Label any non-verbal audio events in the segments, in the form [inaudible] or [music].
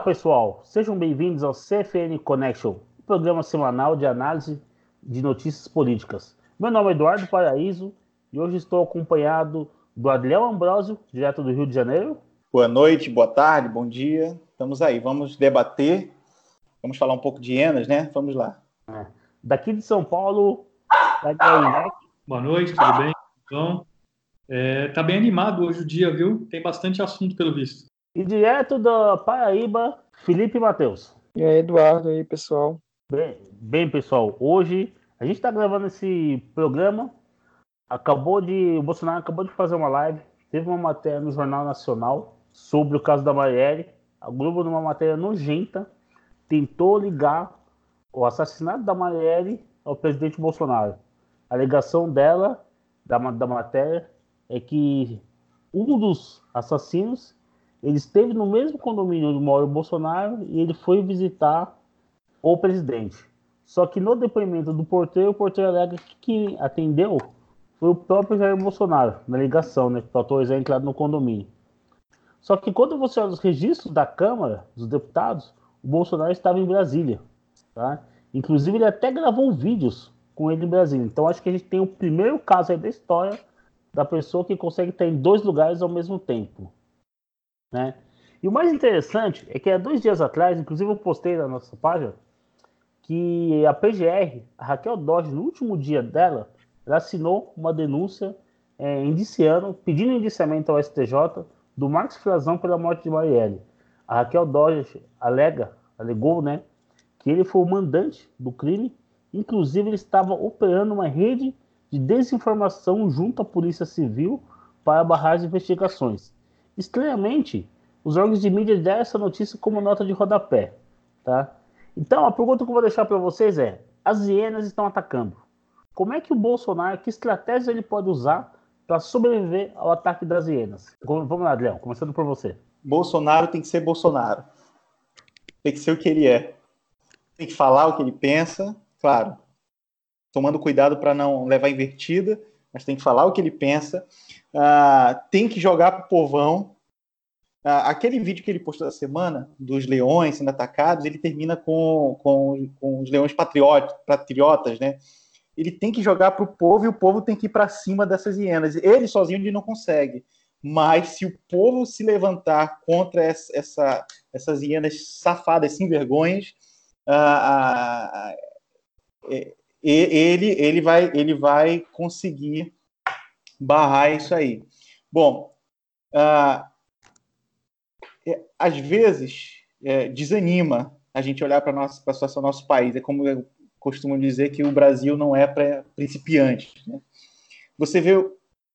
Olá, pessoal. Sejam bem-vindos ao CFN Connection, programa semanal de análise de notícias políticas. Meu nome é Eduardo Paraíso e hoje estou acompanhado do Adriel Ambrosio, direto do Rio de Janeiro. Boa noite, boa tarde, bom dia. Estamos aí, vamos debater, vamos falar um pouco de hienas, né? Vamos lá. É. Daqui de São Paulo, Boa noite, tudo bem? Então, é, tá bem animado hoje o dia, viu? Tem bastante assunto pelo visto. E direto da Paraíba, Felipe Matheus. E aí, Eduardo, e aí, pessoal? Bem, bem, pessoal, hoje a gente está gravando esse programa. Acabou de. O Bolsonaro acabou de fazer uma live. Teve uma matéria no Jornal Nacional sobre o caso da Marielle. A Globo, numa matéria nojenta, tentou ligar o assassinato da Marielle ao presidente Bolsonaro. A alegação dela, da, da matéria, é que um dos assassinos ele esteve no mesmo condomínio onde mora o Bolsonaro e ele foi visitar o presidente. Só que no depoimento do porteiro, o porteiro alega que quem atendeu foi o próprio Jair Bolsonaro, na ligação, né? Para autorizar a entrada no condomínio. Só que quando você olha os registros da Câmara, dos deputados, o Bolsonaro estava em Brasília. Tá? Inclusive, ele até gravou vídeos com ele em Brasília. Então, acho que a gente tem o primeiro caso aí da história da pessoa que consegue estar em dois lugares ao mesmo tempo. Né? E o mais interessante é que há dois dias atrás, inclusive eu postei na nossa página, que a PGR, a Raquel Dodge, no último dia dela, ela assinou uma denúncia é, indiciando, pedindo indiciamento ao STJ do Marcos Frazão pela morte de Marielle. A Raquel Dodge alega, alegou, né, que ele foi o mandante do crime, inclusive ele estava operando uma rede de desinformação junto à Polícia Civil para barrar as investigações. Estranhamente, os órgãos de mídia deram essa notícia como nota de rodapé, tá? Então, a pergunta que eu vou deixar para vocês é: as hienas estão atacando. Como é que o Bolsonaro, que estratégia ele pode usar para sobreviver ao ataque das hienas? Vamos lá, Adrião, começando por você. Bolsonaro tem que ser Bolsonaro. Tem que ser o que ele é. Tem que falar o que ele pensa, claro. Tomando cuidado para não levar invertida, mas tem que falar o que ele pensa. Uh, tem que jogar para o povão. Uh, aquele vídeo que ele postou da semana, dos leões sendo atacados, ele termina com, com, com os leões patrióticos, patriotas, né? Ele tem que jogar para o povo e o povo tem que ir para cima dessas hienas. Ele sozinho ele não consegue. Mas se o povo se levantar contra essa, essa essas hienas safadas, sem vergonhas, uh, ele, ele, vai, ele vai conseguir barrar isso aí. Bom, uh, é, às vezes é, desanima a gente olhar para a situação do nosso país. É como eu costumo dizer que o Brasil não é para principiantes. Né? Você vê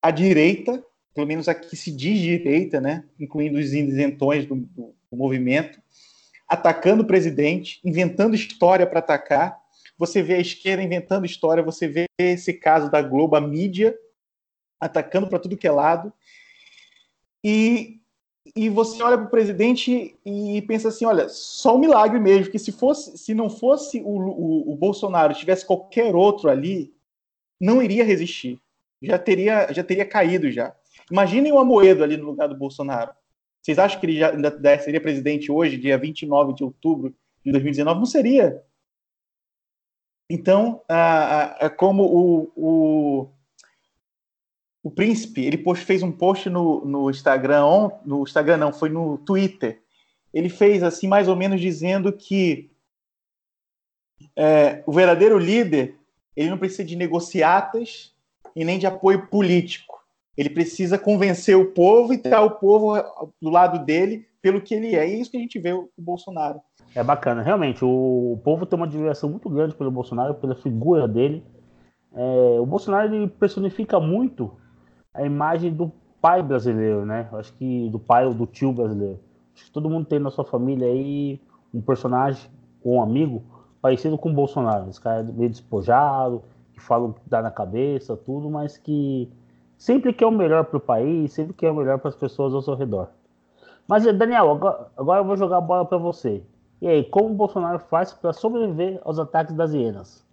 a direita, pelo menos a que se diz direita, né, incluindo os isentões do, do, do movimento, atacando o presidente, inventando história para atacar. Você vê a esquerda inventando história, você vê esse caso da Globo, a mídia, atacando para tudo que é lado. E, e você olha para o presidente e pensa assim: olha, só um milagre mesmo, que se, fosse, se não fosse o, o, o Bolsonaro, tivesse qualquer outro ali, não iria resistir. Já teria, já teria caído já. Imaginem o Amoedo ali no lugar do Bolsonaro. Vocês acham que ele já ainda seria presidente hoje, dia 29 de outubro de 2019? Não seria. Então, é como o, o, o príncipe, ele post, fez um post no, no Instagram, on, no Instagram não, foi no Twitter. Ele fez assim, mais ou menos dizendo que é, o verdadeiro líder, ele não precisa de negociatas e nem de apoio político. Ele precisa convencer o povo e ter o povo do lado dele pelo que ele é. E é isso que a gente vê o, o Bolsonaro. É bacana, realmente. O, o, povo tem uma admiração muito grande pelo Bolsonaro, pela figura dele. É, o Bolsonaro ele personifica muito a imagem do pai brasileiro, né? Acho que do pai ou do tio brasileiro. Acho que todo mundo tem na sua família aí um personagem ou um amigo parecido com o Bolsonaro. Esse cara meio despojado, que fala o que dá na cabeça, tudo, mas que sempre quer o melhor para o país, sempre quer o melhor para as pessoas ao seu redor. Mas, Daniel, agora, agora eu vou jogar a bola para você. E aí, como o Bolsonaro faz para sobreviver aos ataques das hienas?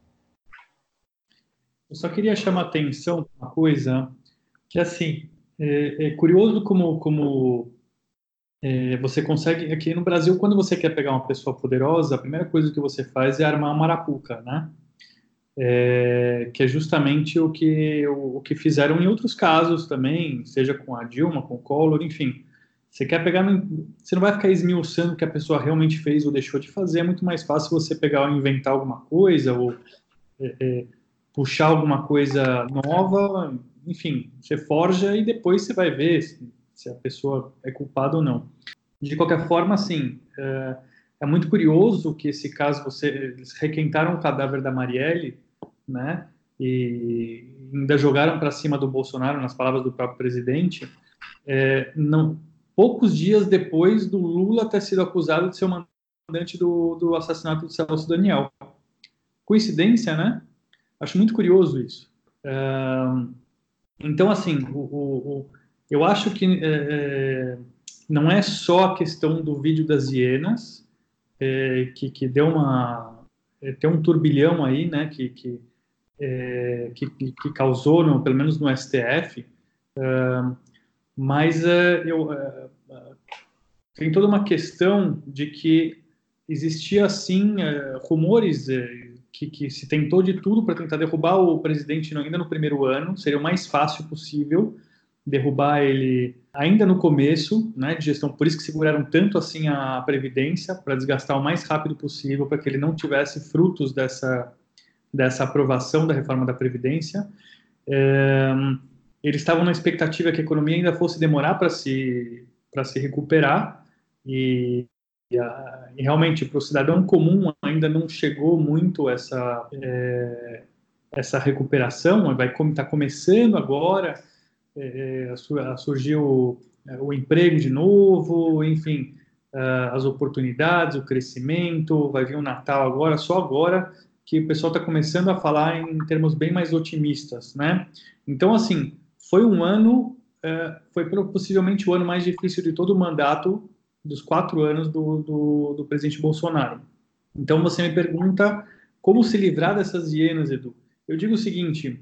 Eu só queria chamar atenção para uma coisa que assim é, é curioso como como é, você consegue aqui no Brasil quando você quer pegar uma pessoa poderosa, a primeira coisa que você faz é armar uma arapuca, né? É, que é justamente o que o, o, que fizeram em outros casos também, seja com a Dilma, com o Collor, enfim. Você quer pegar, você não vai ficar esmiuçando o que a pessoa realmente fez ou deixou de fazer. É muito mais fácil você pegar ou inventar alguma coisa ou é, é puxar alguma coisa nova, enfim, você forja e depois você vai ver se a pessoa é culpada ou não. De qualquer forma, assim, é, é muito curioso que esse caso, você, eles requentaram o cadáver da Marielle, né, e ainda jogaram para cima do Bolsonaro, nas palavras do próprio presidente, é, não, poucos dias depois do Lula ter sido acusado de ser o mandante do, do assassinato de Celso Daniel. Coincidência, né? Acho muito curioso isso. É, então, assim, o, o eu acho que é, é, não é só a questão do vídeo das hienas, é, que, que deu uma. É, tem um turbilhão aí, né, que, que, é, que, que, causou, no, pelo menos no STF, é, mas eu, tem toda uma questão de que existia, assim, rumores que, que, se tentou de tudo para tentar derrubar o presidente ainda no primeiro ano, seria o mais fácil possível, derrubar ele ainda no começo, né, de gestão. Por isso que seguraram tanto assim a previdência para desgastar o mais rápido possível, para que ele não tivesse frutos dessa dessa aprovação da reforma da previdência. É, eles estavam na expectativa que a economia ainda fosse demorar para se se recuperar e, e, a, e realmente para o cidadão comum ainda não chegou muito essa é, essa recuperação. Vai estar tá começando agora é, é surgiu é, o emprego de novo, enfim, as oportunidades, o crescimento, vai vir o Natal agora, só agora que o pessoal está começando a falar em termos bem mais otimistas, né? Então, assim, foi um ano, é, foi possivelmente o ano mais difícil de todo o mandato dos quatro anos do, do, do presidente Bolsonaro. Então, você me pergunta como se livrar dessas hienas, Edu. Eu digo o seguinte,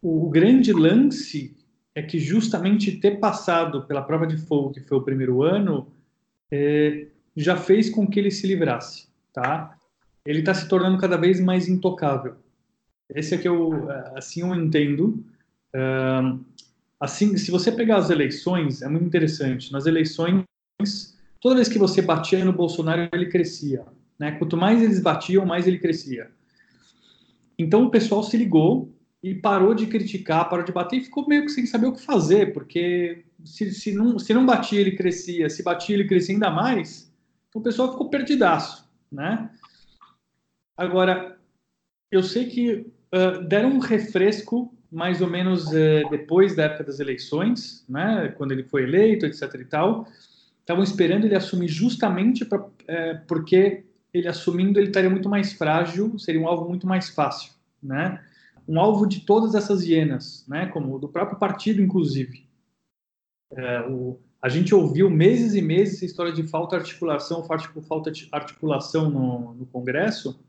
o grande lance é que justamente ter passado pela prova de fogo, que foi o primeiro ano, é, já fez com que ele se livrasse, tá? Ele está se tornando cada vez mais intocável. Esse é que eu, assim eu entendo. assim, se você pegar as eleições, é muito interessante. Nas eleições, toda vez que você batia no Bolsonaro, ele crescia. Né? Quanto mais eles batiam, mais ele crescia. Então o pessoal se ligou e parou de criticar, parou de bater e ficou meio que sem saber o que fazer, porque se, se, não, se não batia ele crescia, se batia ele crescia ainda mais, então o pessoal ficou perdidaço, né? Agora, eu sei que uh, deram um refresco mais ou menos uh, depois da época das eleições, né? Quando ele foi eleito, etc e tal, estavam esperando ele assumir justamente pra, uh, porque ele assumindo ele estaria muito mais frágil, seria um alvo muito mais fácil, né? um alvo de todas essas hienas, né, como do próprio partido, inclusive. É, o, a gente ouviu meses e meses essa história de falta de articulação, falta de articulação no, no Congresso,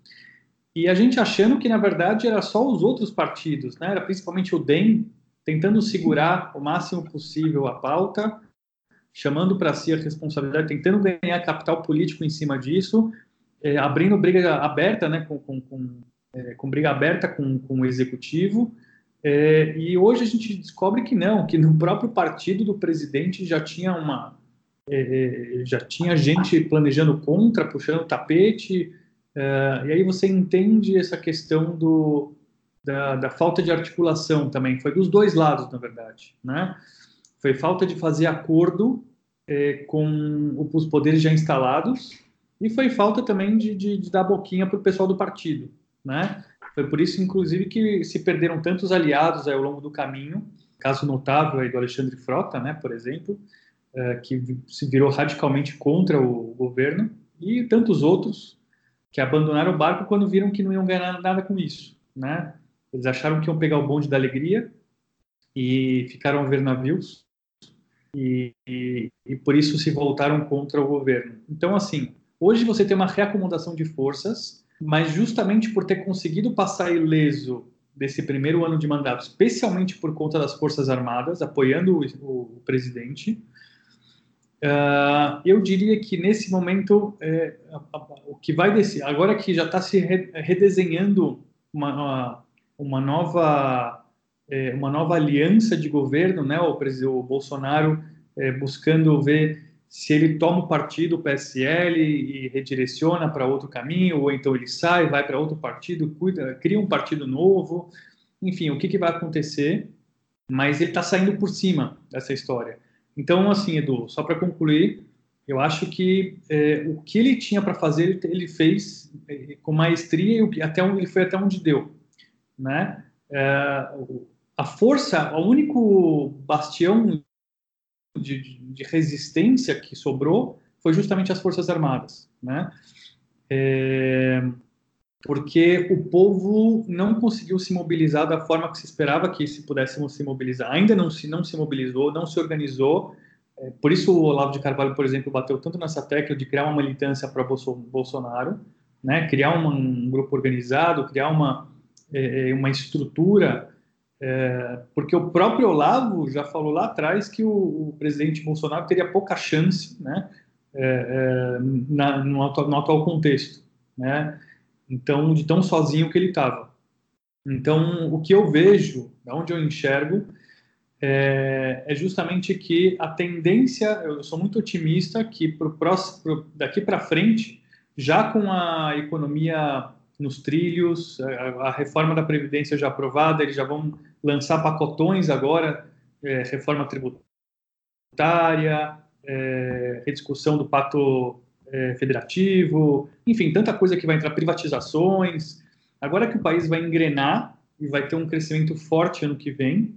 e a gente achando que, na verdade, era só os outros partidos, né, era principalmente o DEM, tentando segurar o máximo possível a pauta, chamando para si a responsabilidade, tentando ganhar capital político em cima disso, é, abrindo briga aberta né, com, com, com é, com briga aberta com, com o executivo. É, e hoje a gente descobre que não, que no próprio partido do presidente já tinha uma é, é já tinha gente planejando contra, puxando o tapete. É, e aí você entende essa questão do, da, da, falta de articulação também. Foi dos dois lados, na verdade, né? Foi falta de fazer acordo é, com os poderes já instalados e foi falta também de, de, de dar boquinha para o pessoal do partido né? Foi por isso, inclusive, que se perderam tantos aliados ao longo do caminho. Caso notável aí do Alexandre Frota, né, por exemplo, é, que se virou radicalmente contra o governo, e tantos outros que abandonaram o barco quando viram que não iam ganhar nada com isso, né? Eles acharam que iam pegar o bonde da alegria e ficaram a ver navios e, e, e por isso se voltaram contra o governo. Então, assim, hoje você tem uma reacomodação de forças mas justamente por ter conseguido passar ileso desse primeiro ano de mandato, especialmente por conta das Forças Armadas, apoiando o, o presidente, Uh, eu diria que nesse momento é, a, a, o que vai descer, agora que já está se re, redesenhando uma, uma nova é, uma nova aliança de governo, né? O, o Bolsonaro é, buscando ver se ele toma o partido o PSL e redireciona para outro caminho, ou então ele sai, vai para outro partido, cuida, cria um partido novo, enfim, o que, que vai acontecer? Mas ele está saindo por cima dessa história. Então, assim, Edu, só para concluir, eu acho que é, o que ele tinha para fazer, ele, ele fez é, com maestria e até onde, ele foi até onde deu, né? É, a força, o único bastião de, de, resistência que sobrou foi justamente as forças armadas, né? É, porque o povo não conseguiu se mobilizar da forma que se esperava que se pudéssemos se mobilizar. Ainda não se não se mobilizou, não se organizou. É, por isso o Olavo de Carvalho, por exemplo, bateu tanto nessa tecla de criar uma militância para Bolsonaro, né? Criar uma, um grupo organizado, criar uma é, é, uma estrutura, é, porque o próprio Olavo já falou lá atrás que o, o presidente Bolsonaro teria pouca chance, né? É, é na, no, atual, no atual contexto, né? Então, de tão sozinho que ele estava. Então, o que eu vejo, da onde eu enxergo, é, é, justamente que a tendência, eu sou muito otimista que pro próximo, pro, daqui para frente, já com a economia nos trilhos, a, a, reforma da Previdência já aprovada, eles já vão lançar pacotões agora, é, reforma tributária, é, rediscussão do Pacto é, federativo, enfim, tanta coisa que vai entrar, privatizações. Agora que o país vai engrenar e vai ter um crescimento forte ano que vem,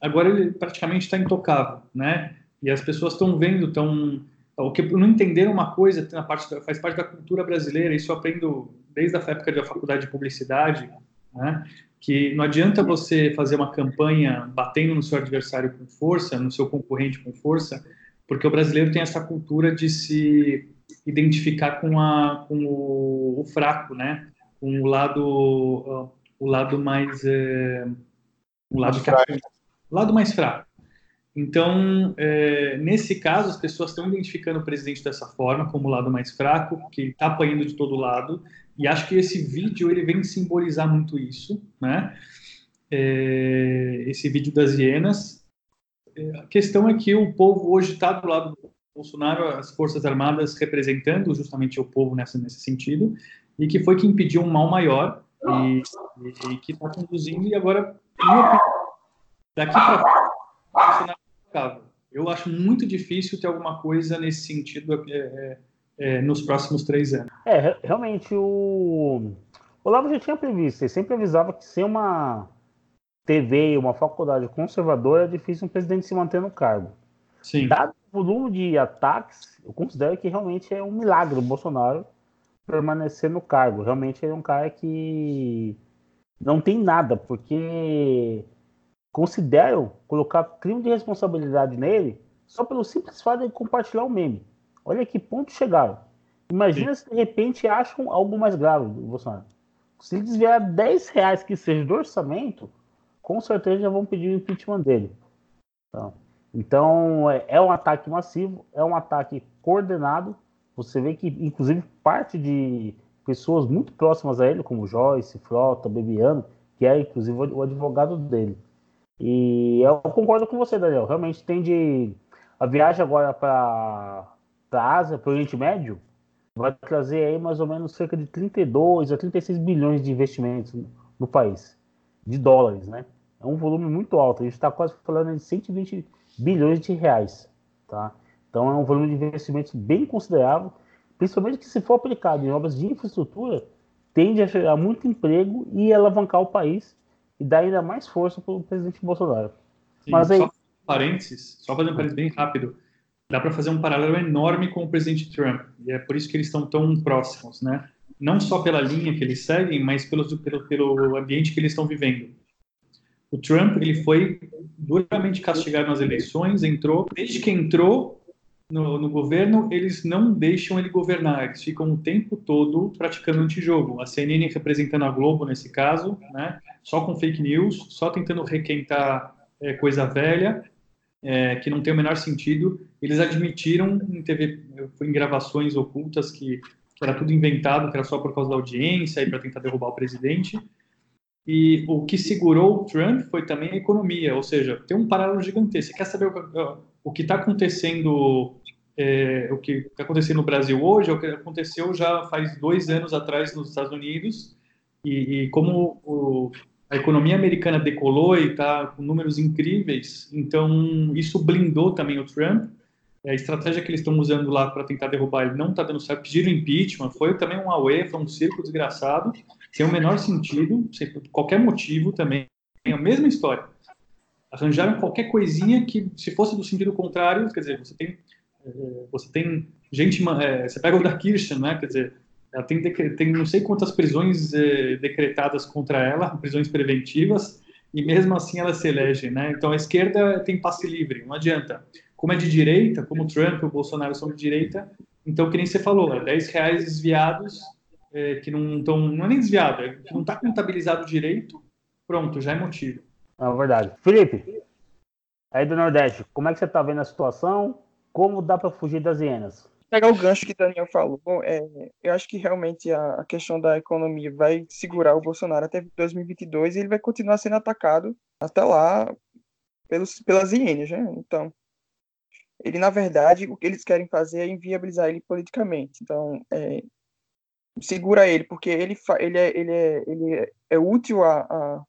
agora ele praticamente está intocável, né? E as pessoas estão vendo, estão o que não entenderam uma coisa na parte da, faz parte da cultura brasileira. Isso eu aprendo desde a época da faculdade de publicidade, né? Que não adianta você fazer uma campanha batendo no seu adversário com força, no seu concorrente com força, porque o brasileiro tem essa cultura de se identificar com, a, com o, o fraco, né? Com o lado, o lado mais, é, o lado, que, o lado mais fraco. Então, é, nesse caso, as pessoas estão identificando o presidente dessa forma, como o lado mais fraco, que está apanhando de todo lado. E acho que esse vídeo ele vem simbolizar muito isso, né? É, esse vídeo das hienas a questão é que o povo hoje está do lado do Bolsonaro, as Forças Armadas representando justamente o povo nessa, nesse sentido, e que foi que impediu um mal maior e, e, e que está conduzindo, e agora, daqui para frente, Bolsonaro Eu acho muito difícil ter alguma coisa nesse sentido é, é, é, nos próximos três anos. É, realmente, o Olavo já tinha previsto, ele sempre avisava que ser uma TV e uma faculdade conservadora, é difícil um presidente se manter no cargo. Sim. Dado o volume de ataques, eu considero que realmente é um milagre o Bolsonaro permanecer no cargo. Realmente ele é um cara que não tem nada, porque considero colocar crime de responsabilidade nele só pelo simples fato de compartilhar o um meme. Olha que ponto chegaram. Imagina Sim. se de repente acham algo mais grave Bolsonaro. Se ele desviar 10 reais que seja do orçamento, com certeza já vão pedir o impeachment dele. Então, então é, é, um ataque massivo, é um ataque coordenado. Você vê que, inclusive, parte de pessoas muito próximas a ele, como Joyce, Frota, Bebiano, que é inclusive o advogado dele. E eu concordo com você, Daniel. Realmente tem de. A viagem agora para a Ásia, para o Oriente Médio, vai trazer aí mais ou menos cerca de 32 a 36 bilhões de investimentos no, no país, de dólares, né? É um volume muito alto. A gente está quase falando de 120 bilhões de reais. Tá? Então é um volume de investimentos bem considerável, principalmente que se for aplicado em obras de infraestrutura, tende a gerar muito emprego e alavancar o país e dar ainda mais força para o presidente Bolsonaro. Sim, Mas aí... Só parênteses, só fazer um parênteses bem rápido. Dá para fazer um paralelo enorme com o presidente Trump. E é por isso que eles estão tão próximos, né? Não só pela linha que eles seguem, mas pelo, pelo, pelo ambiente que eles estão vivendo. O Trump ele foi duramente castigado nas eleições, entrou, desde que entrou no, no, governo, eles não deixam ele governar, eles ficam o tempo todo praticando antijogo. A CNN representando a Globo nesse caso, né? Só com fake news, só tentando requentar é, coisa velha. é, que não tem o menor sentido. Eles admitiram em TV, em gravações ocultas que, era tudo inventado, que era só por causa da audiência e para tentar derrubar o presidente. E o que segurou o Trump foi também a economia, ou seja, tem um paralelo gigantesco. Você quer saber o, o que está acontecendo, é, o que está acontecendo no Brasil hoje, é o que aconteceu já faz dois anos atrás nos Estados Unidos, e, e como o, a economia americana decolou e está com números incríveis, então isso blindou também o Trump. A estratégia que eles estão usando lá para tentar derrubar ele não está dando certo. Pediram impeachment, foi também um auê, foi um circo desgraçado, sem o menor sentido, sem qualquer motivo também. É a mesma história. Arranjaram qualquer coisinha que, se fosse do sentido contrário, quer dizer, você tem, eh, você tem gente, eh, você pega o da Kirsten, né? Quer dizer, ela tem, tem não sei quantas prisões eh, decretadas contra ela, prisões preventivas, e mesmo assim ela se elege, né? Então a esquerda tem passe livre, não adianta. Como é de direita, como o Trump e o Bolsonaro são de direita, então que nem você falou, é 10 reais desviados é, que não estão, não é nem desviado, é que não está contabilizado direito, pronto, já é motivo. É verdade. Felipe, aí do Nordeste, como é que você está vendo a situação? Como dá para fugir das hienas? pegar o gancho que o Daniel falou, é, eu acho que realmente a, a, questão da economia vai segurar o Bolsonaro até 2022 e ele vai continuar sendo atacado até lá pelos, pelas hienas, né? Então, ele, na verdade, o que eles querem fazer é inviabilizar ele politicamente. Então, é, segura ele, porque ele, ele, é, ele, é, ele é, é útil a,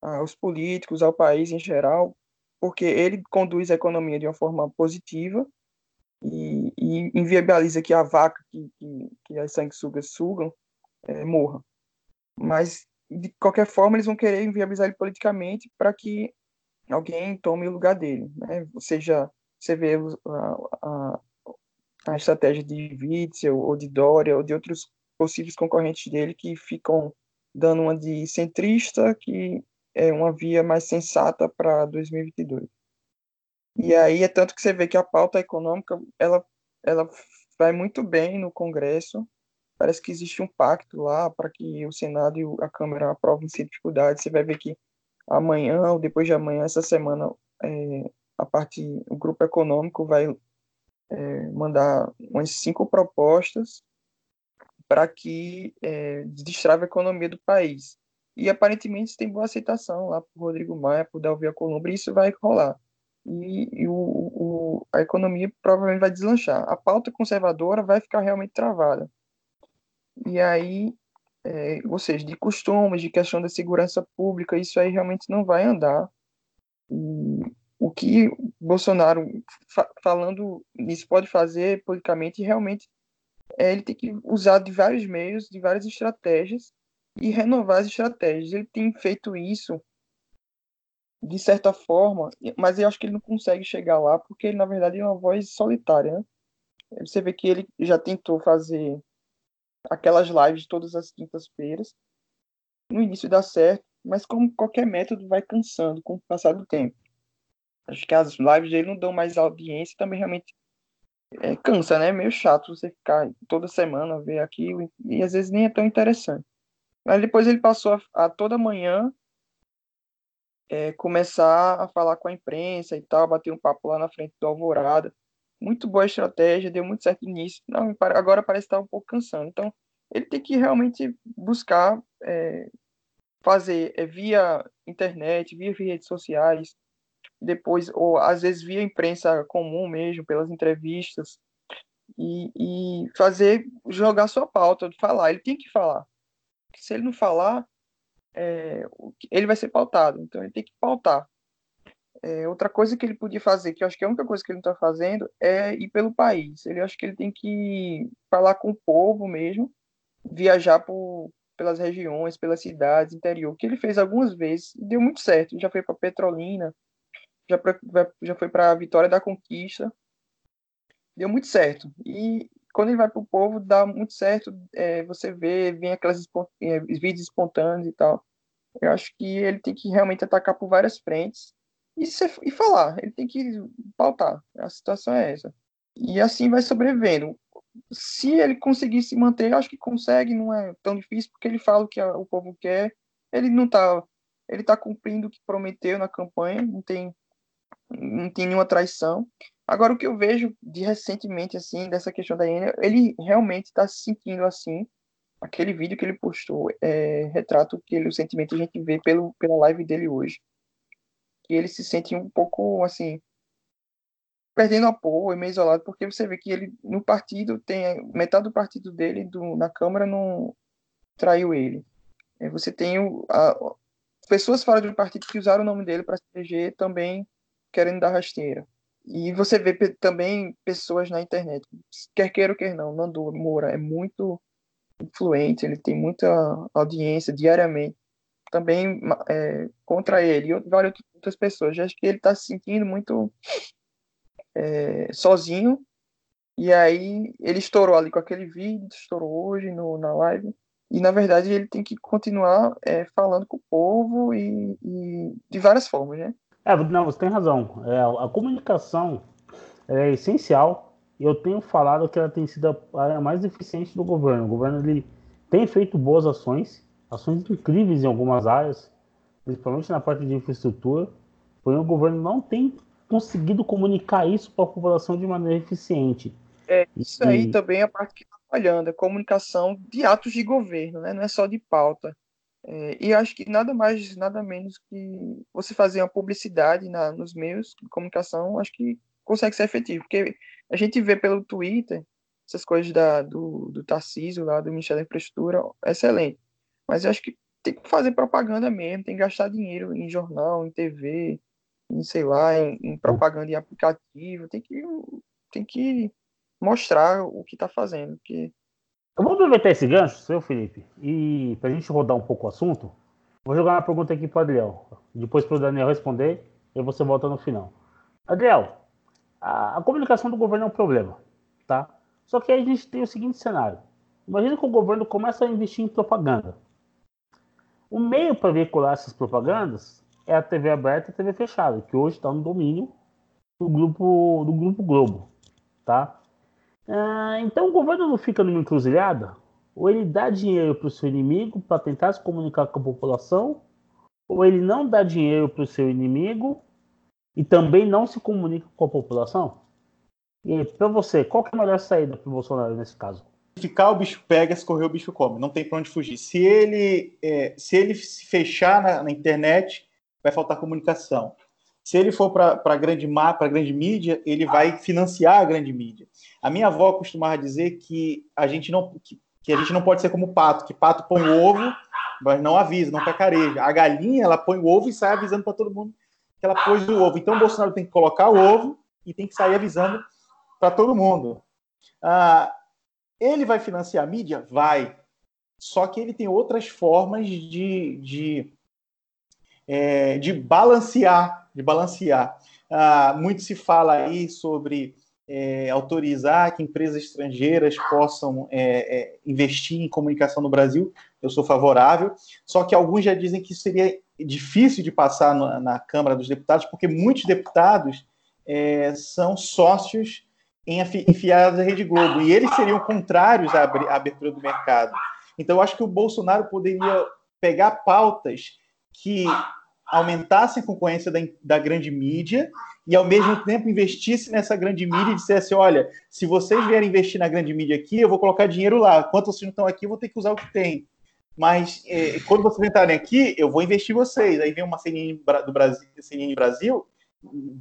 aos políticos, ao país em geral, porque ele conduz a economia de uma forma positiva e, e inviabiliza que a vaca que, que, que as sanguessugas sugam é, morra. Mas, de qualquer forma, eles vão querer inviabilizar ele politicamente para que alguém tome o lugar dele. Né? Ou seja, você vê a, a, a estratégia de Witzel, ou de Dória, ou de outros possíveis concorrentes dele que ficam dando uma de centrista, que é uma via mais sensata para 2022. E aí é tanto que você vê que a pauta econômica ela, ela vai muito bem no Congresso. Parece que existe um pacto lá para que o Senado e a Câmara aprovem sem dificuldade. Você vai ver que amanhã ou depois de amanhã, essa semana, é, a parte, o grupo econômico vai é, mandar umas cinco propostas para que é, destrave a economia do país. E aparentemente tem boa aceitação lá por Rodrigo Maia, por Dalvi Alcolumbre, e isso vai rolar e, e o, o, a economia provavelmente vai deslanchar. A pauta conservadora vai ficar realmente travada. E aí, é, ou seja, de costumes, de questão da segurança pública, isso aí realmente não vai andar. E o que Bolsonaro, fa falando nisso, pode fazer politicamente, realmente, é ele tem que usar de vários meios, de várias estratégias, e renovar as estratégias. Ele tem feito isso de certa forma, mas eu acho que ele não consegue chegar lá porque ele, na verdade, é uma voz solitária, né? Você vê que ele já tentou fazer aquelas lives todas as quintas-feiras. No início dá certo, mas como qualquer método vai cansando com o passar do tempo. Acho que as lives dele não dão mais audiência também realmente é, cansa, né? É meio chato você ficar toda semana ver aquilo e às vezes nem é tão interessante. Mas depois ele passou a, a toda manhã é, começar a falar com a imprensa e tal, bater um papo lá na frente do Alvorada. Muito boa estratégia, deu muito certo no início. Não, agora parece estar um pouco cansando. Então, ele tem que realmente buscar é, fazer é, via internet, via redes sociais, depois, ou às vezes via imprensa comum mesmo, pelas entrevistas, e, e fazer, jogar sua pauta, falar. Ele tem que falar. Se ele não falar, é, ele vai ser pautado, então ele tem que pautar. É, outra coisa que ele podia fazer, que eu acho que é a única coisa que ele não está fazendo, é ir pelo país. Ele acho que ele tem que falar com o povo mesmo, viajar por, pelas regiões, pelas cidades, interior, que ele fez algumas vezes e deu muito certo. Já foi para Petrolina, já, pra, já foi para Vitória da Conquista, deu muito certo. E quando ele vai para o povo, dá muito certo. É, você vê, vem aquelas é, vídeos espontâneos e tal. Eu acho que ele tem que realmente atacar por várias frentes e, e falar. Ele tem que pautar. A situação é essa. E assim vai sobrevivendo. Se ele conseguir se manter, acho que consegue. Não é tão difícil porque ele fala o que o povo quer. Ele não está ele está cumprindo o que prometeu na campanha. Não tem não tem nenhuma traição. Agora, o que eu vejo de recentemente, assim, dessa questão da Iene, ele realmente está se sentindo assim. Aquele vídeo que ele postou é, retrata aquele, o sentimento que a gente vê pelo, pela live dele hoje. Que ele se sente um pouco, assim, perdendo apoio, meio isolado, porque você vê que ele, no partido, tem metade do partido dele do, na Câmara não traiu ele. Você tem o, a, pessoas fora do partido que usaram o nome dele para se eleger também querendo dar rasteira. E você vê também pessoas na internet, quer queira ou quer não, Nando Moura é muito influente, ele tem muita audiência diariamente, também é, contra ele e várias outras pessoas. Já acho que ele está se sentindo muito é, sozinho, e aí ele estourou ali com aquele vídeo, estourou hoje no, na live, e na verdade ele tem que continuar é, falando com o povo e, e de várias formas, né? É, não, você tem razão. É, a comunicação é essencial. Eu tenho falado que ela tem sido a área mais eficiente do governo. O governo ele tem feito boas ações, ações incríveis em algumas áreas, principalmente na parte de infraestrutura. Porém, o governo não tem conseguido comunicar isso para a população de maneira eficiente. É, isso e... aí também é a parte que está falhando, a comunicação de atos de governo, né? não é só de pauta. É, e acho que nada mais, nada menos que você fazer uma publicidade na, nos meios de comunicação, acho que consegue ser efetivo. Porque a gente vê pelo Twitter essas coisas da, do, do Tarcísio, lá do Ministério da Infraestrutura, excelente. Mas eu acho que tem que fazer propaganda mesmo, tem que gastar dinheiro em jornal, em TV, em, sei lá, em, em propaganda em aplicativo, tem que, tem que mostrar o que está fazendo. Porque eu vou aproveitar esse gancho, seu Felipe, e para a gente rodar um pouco o assunto, vou jogar uma pergunta aqui para o Adriel. Depois para o Daniel responder, e você volta no final. Adriel, a, a, comunicação do governo é um problema, tá? Só que aí a gente tem o seguinte cenário. Imagina que o governo começa a investir em propaganda. O meio para veicular essas propagandas é a TV aberta e a TV fechada, que hoje está no domínio do grupo, do grupo Globo, tá? Ah, então o governo não fica numa encruzilhada? Ou ele dá dinheiro para o seu inimigo para tentar se comunicar com a população, ou ele não dá dinheiro para o seu inimigo e também não se comunica com a população? E para você, qual é a melhor saída para o Bolsonaro nesse caso? Ficar o bicho pega, se correr o bicho come, não tem para onde fugir. Se ele, é, se ele se fechar na, na internet, vai faltar comunicação. Se ele for para a grande, grande mídia, ele vai financiar a grande mídia. A minha avó costumava dizer que a gente não, que, que a gente não pode ser como pato, que pato põe o ovo, mas não avisa, não cacareja. A galinha, ela põe o ovo e sai avisando para todo mundo que ela pôs o ovo. Então o Bolsonaro tem que colocar o ovo e tem que sair avisando para todo mundo. Ah, ele vai financiar a mídia? Vai. Só que ele tem outras formas de, de, é, de balancear de balancear. Ah, muito se fala aí sobre é, autorizar que empresas estrangeiras possam é, é, investir em comunicação no Brasil. Eu sou favorável, só que alguns já dizem que seria difícil de passar na, na Câmara dos Deputados, porque muitos deputados é, são sócios em enfiados da Rede Globo, e eles seriam contrários à abertura do mercado. Então, eu acho que o Bolsonaro poderia pegar pautas que aumentasse a concorrência da, da, grande mídia e, ao mesmo tempo, investisse nessa grande mídia e dissesse: olha, se vocês vierem investir na grande mídia aqui, eu vou colocar dinheiro lá. Enquanto vocês não estão aqui, eu vou ter que usar o que tem. Mas é, quando vocês entrarem aqui, eu vou investir vocês. Aí vem uma CNN do Brasil, CNN Brasil,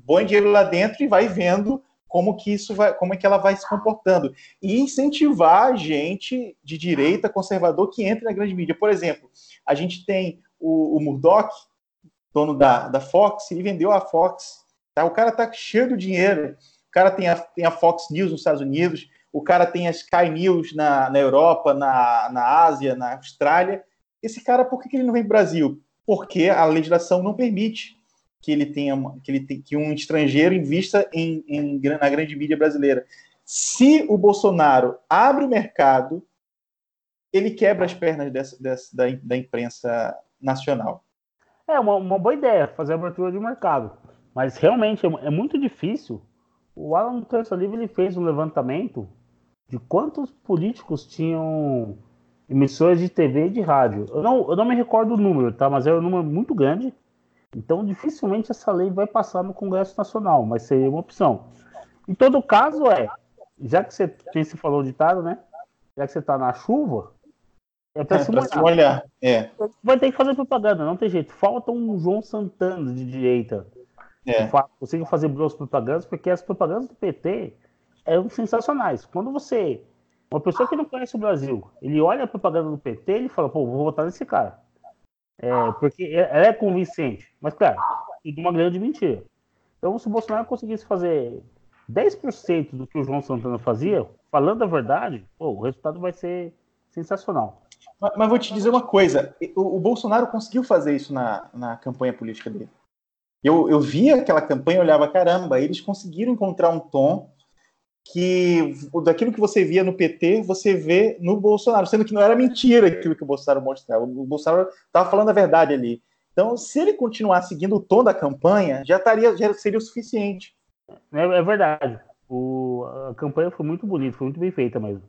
põe dinheiro lá dentro e vai vendo como que isso vai, como é que ela vai se comportando e incentivar a gente de direita conservador que entre na grande mídia. Por exemplo, a gente tem o, o Murdoch, dono da, da Fox, ele vendeu a Fox. Tá? O cara tá cheio de dinheiro. O cara tem a, tem a Fox News nos Estados Unidos, o cara tem a Sky News na, na Europa, na, na Ásia, na Austrália. Esse cara, por que, que ele não vem para o Brasil? Porque a legislação não permite que ele tenha que, ele tem, que um estrangeiro invista em, em, na grande mídia brasileira. Se o Bolsonaro abre o mercado, ele quebra as pernas dessa, dessa da, da imprensa nacional. É uma, uma boa ideia fazer abertura de mercado, mas realmente é, é muito difícil. O Alan Terça Livre ele fez um levantamento de quantos políticos tinham emissões de TV e de rádio. Eu não, eu não me recordo o número, tá? Mas era um número muito grande. Então, dificilmente essa lei vai passar no Congresso Nacional, mas seria uma opção. Em todo caso, é, já que você, que você falou ditado, né? Já que você está na chuva, é para é, se, se molhar. É. Vai ter que fazer propaganda, não tem jeito. Falta um João Santana de direita. É. Consiga fazer boas propagandas, porque as propagandas do PT eram sensacionais. Quando você. Uma pessoa que não conhece o Brasil, ele olha a propaganda do PT ele fala, pô, vou votar nesse cara. É, porque é, ela é convincente. Mas, claro, tudo uma grande mentira. Então, se o Bolsonaro conseguisse fazer 10% do que o João Santana fazia, falando a verdade, pô, o resultado vai ser sensacional. Mas, mas vou te dizer uma coisa: o, o, Bolsonaro conseguiu fazer isso na, na campanha política dele. Eu, eu via aquela campanha e olhava, caramba, eles conseguiram encontrar um tom que daquilo que você via no PT, você vê no Bolsonaro, sendo que não era mentira aquilo que o Bolsonaro mostrava. O Bolsonaro estava falando a verdade ali. Então, se ele continuar seguindo o tom da campanha, já, estaria, já seria o suficiente. É, é verdade. O, a campanha foi muito bonita, foi muito bem feita mesmo.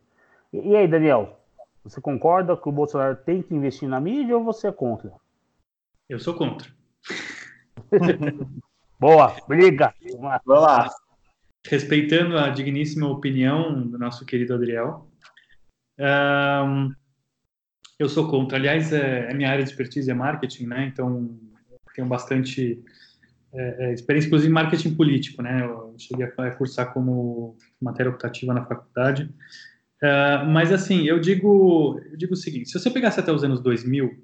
E, e, aí, Daniel? Você concorda que o Bolsonaro tem que investir na mídia ou você é contra? Eu sou contra. [laughs] Boa, briga. Vamos lá. Respeitando a digníssima opinião do nosso querido Adriel, um, eu sou contra. Aliás, é, é, minha área de expertise é marketing, né? Então, tenho bastante é, é, experiência, inclusive, em marketing político, né? Eu cheguei a cursar como matéria optativa na faculdade. Uh, mas, assim, eu digo, eu digo o seguinte: se você pegasse até os anos 2000,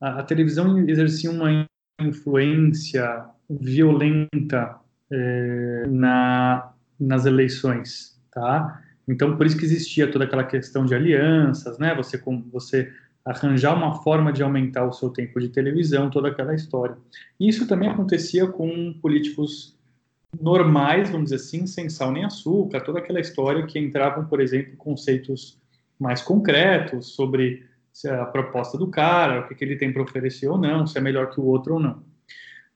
a, a televisão exercia uma influência violenta é, na, nas eleições, tá? Então, por isso que existia toda aquela questão de alianças, né? Você, com, você arranjar uma forma de aumentar o seu tempo de televisão, toda aquela história. Isso também acontecia com políticos normais, vamos dizer assim, sem sal nem açúcar, toda aquela história que entravam, por exemplo, conceitos mais concretos sobre se a proposta do cara, o que, que ele tem para oferecer ou não, se é melhor que o outro ou não.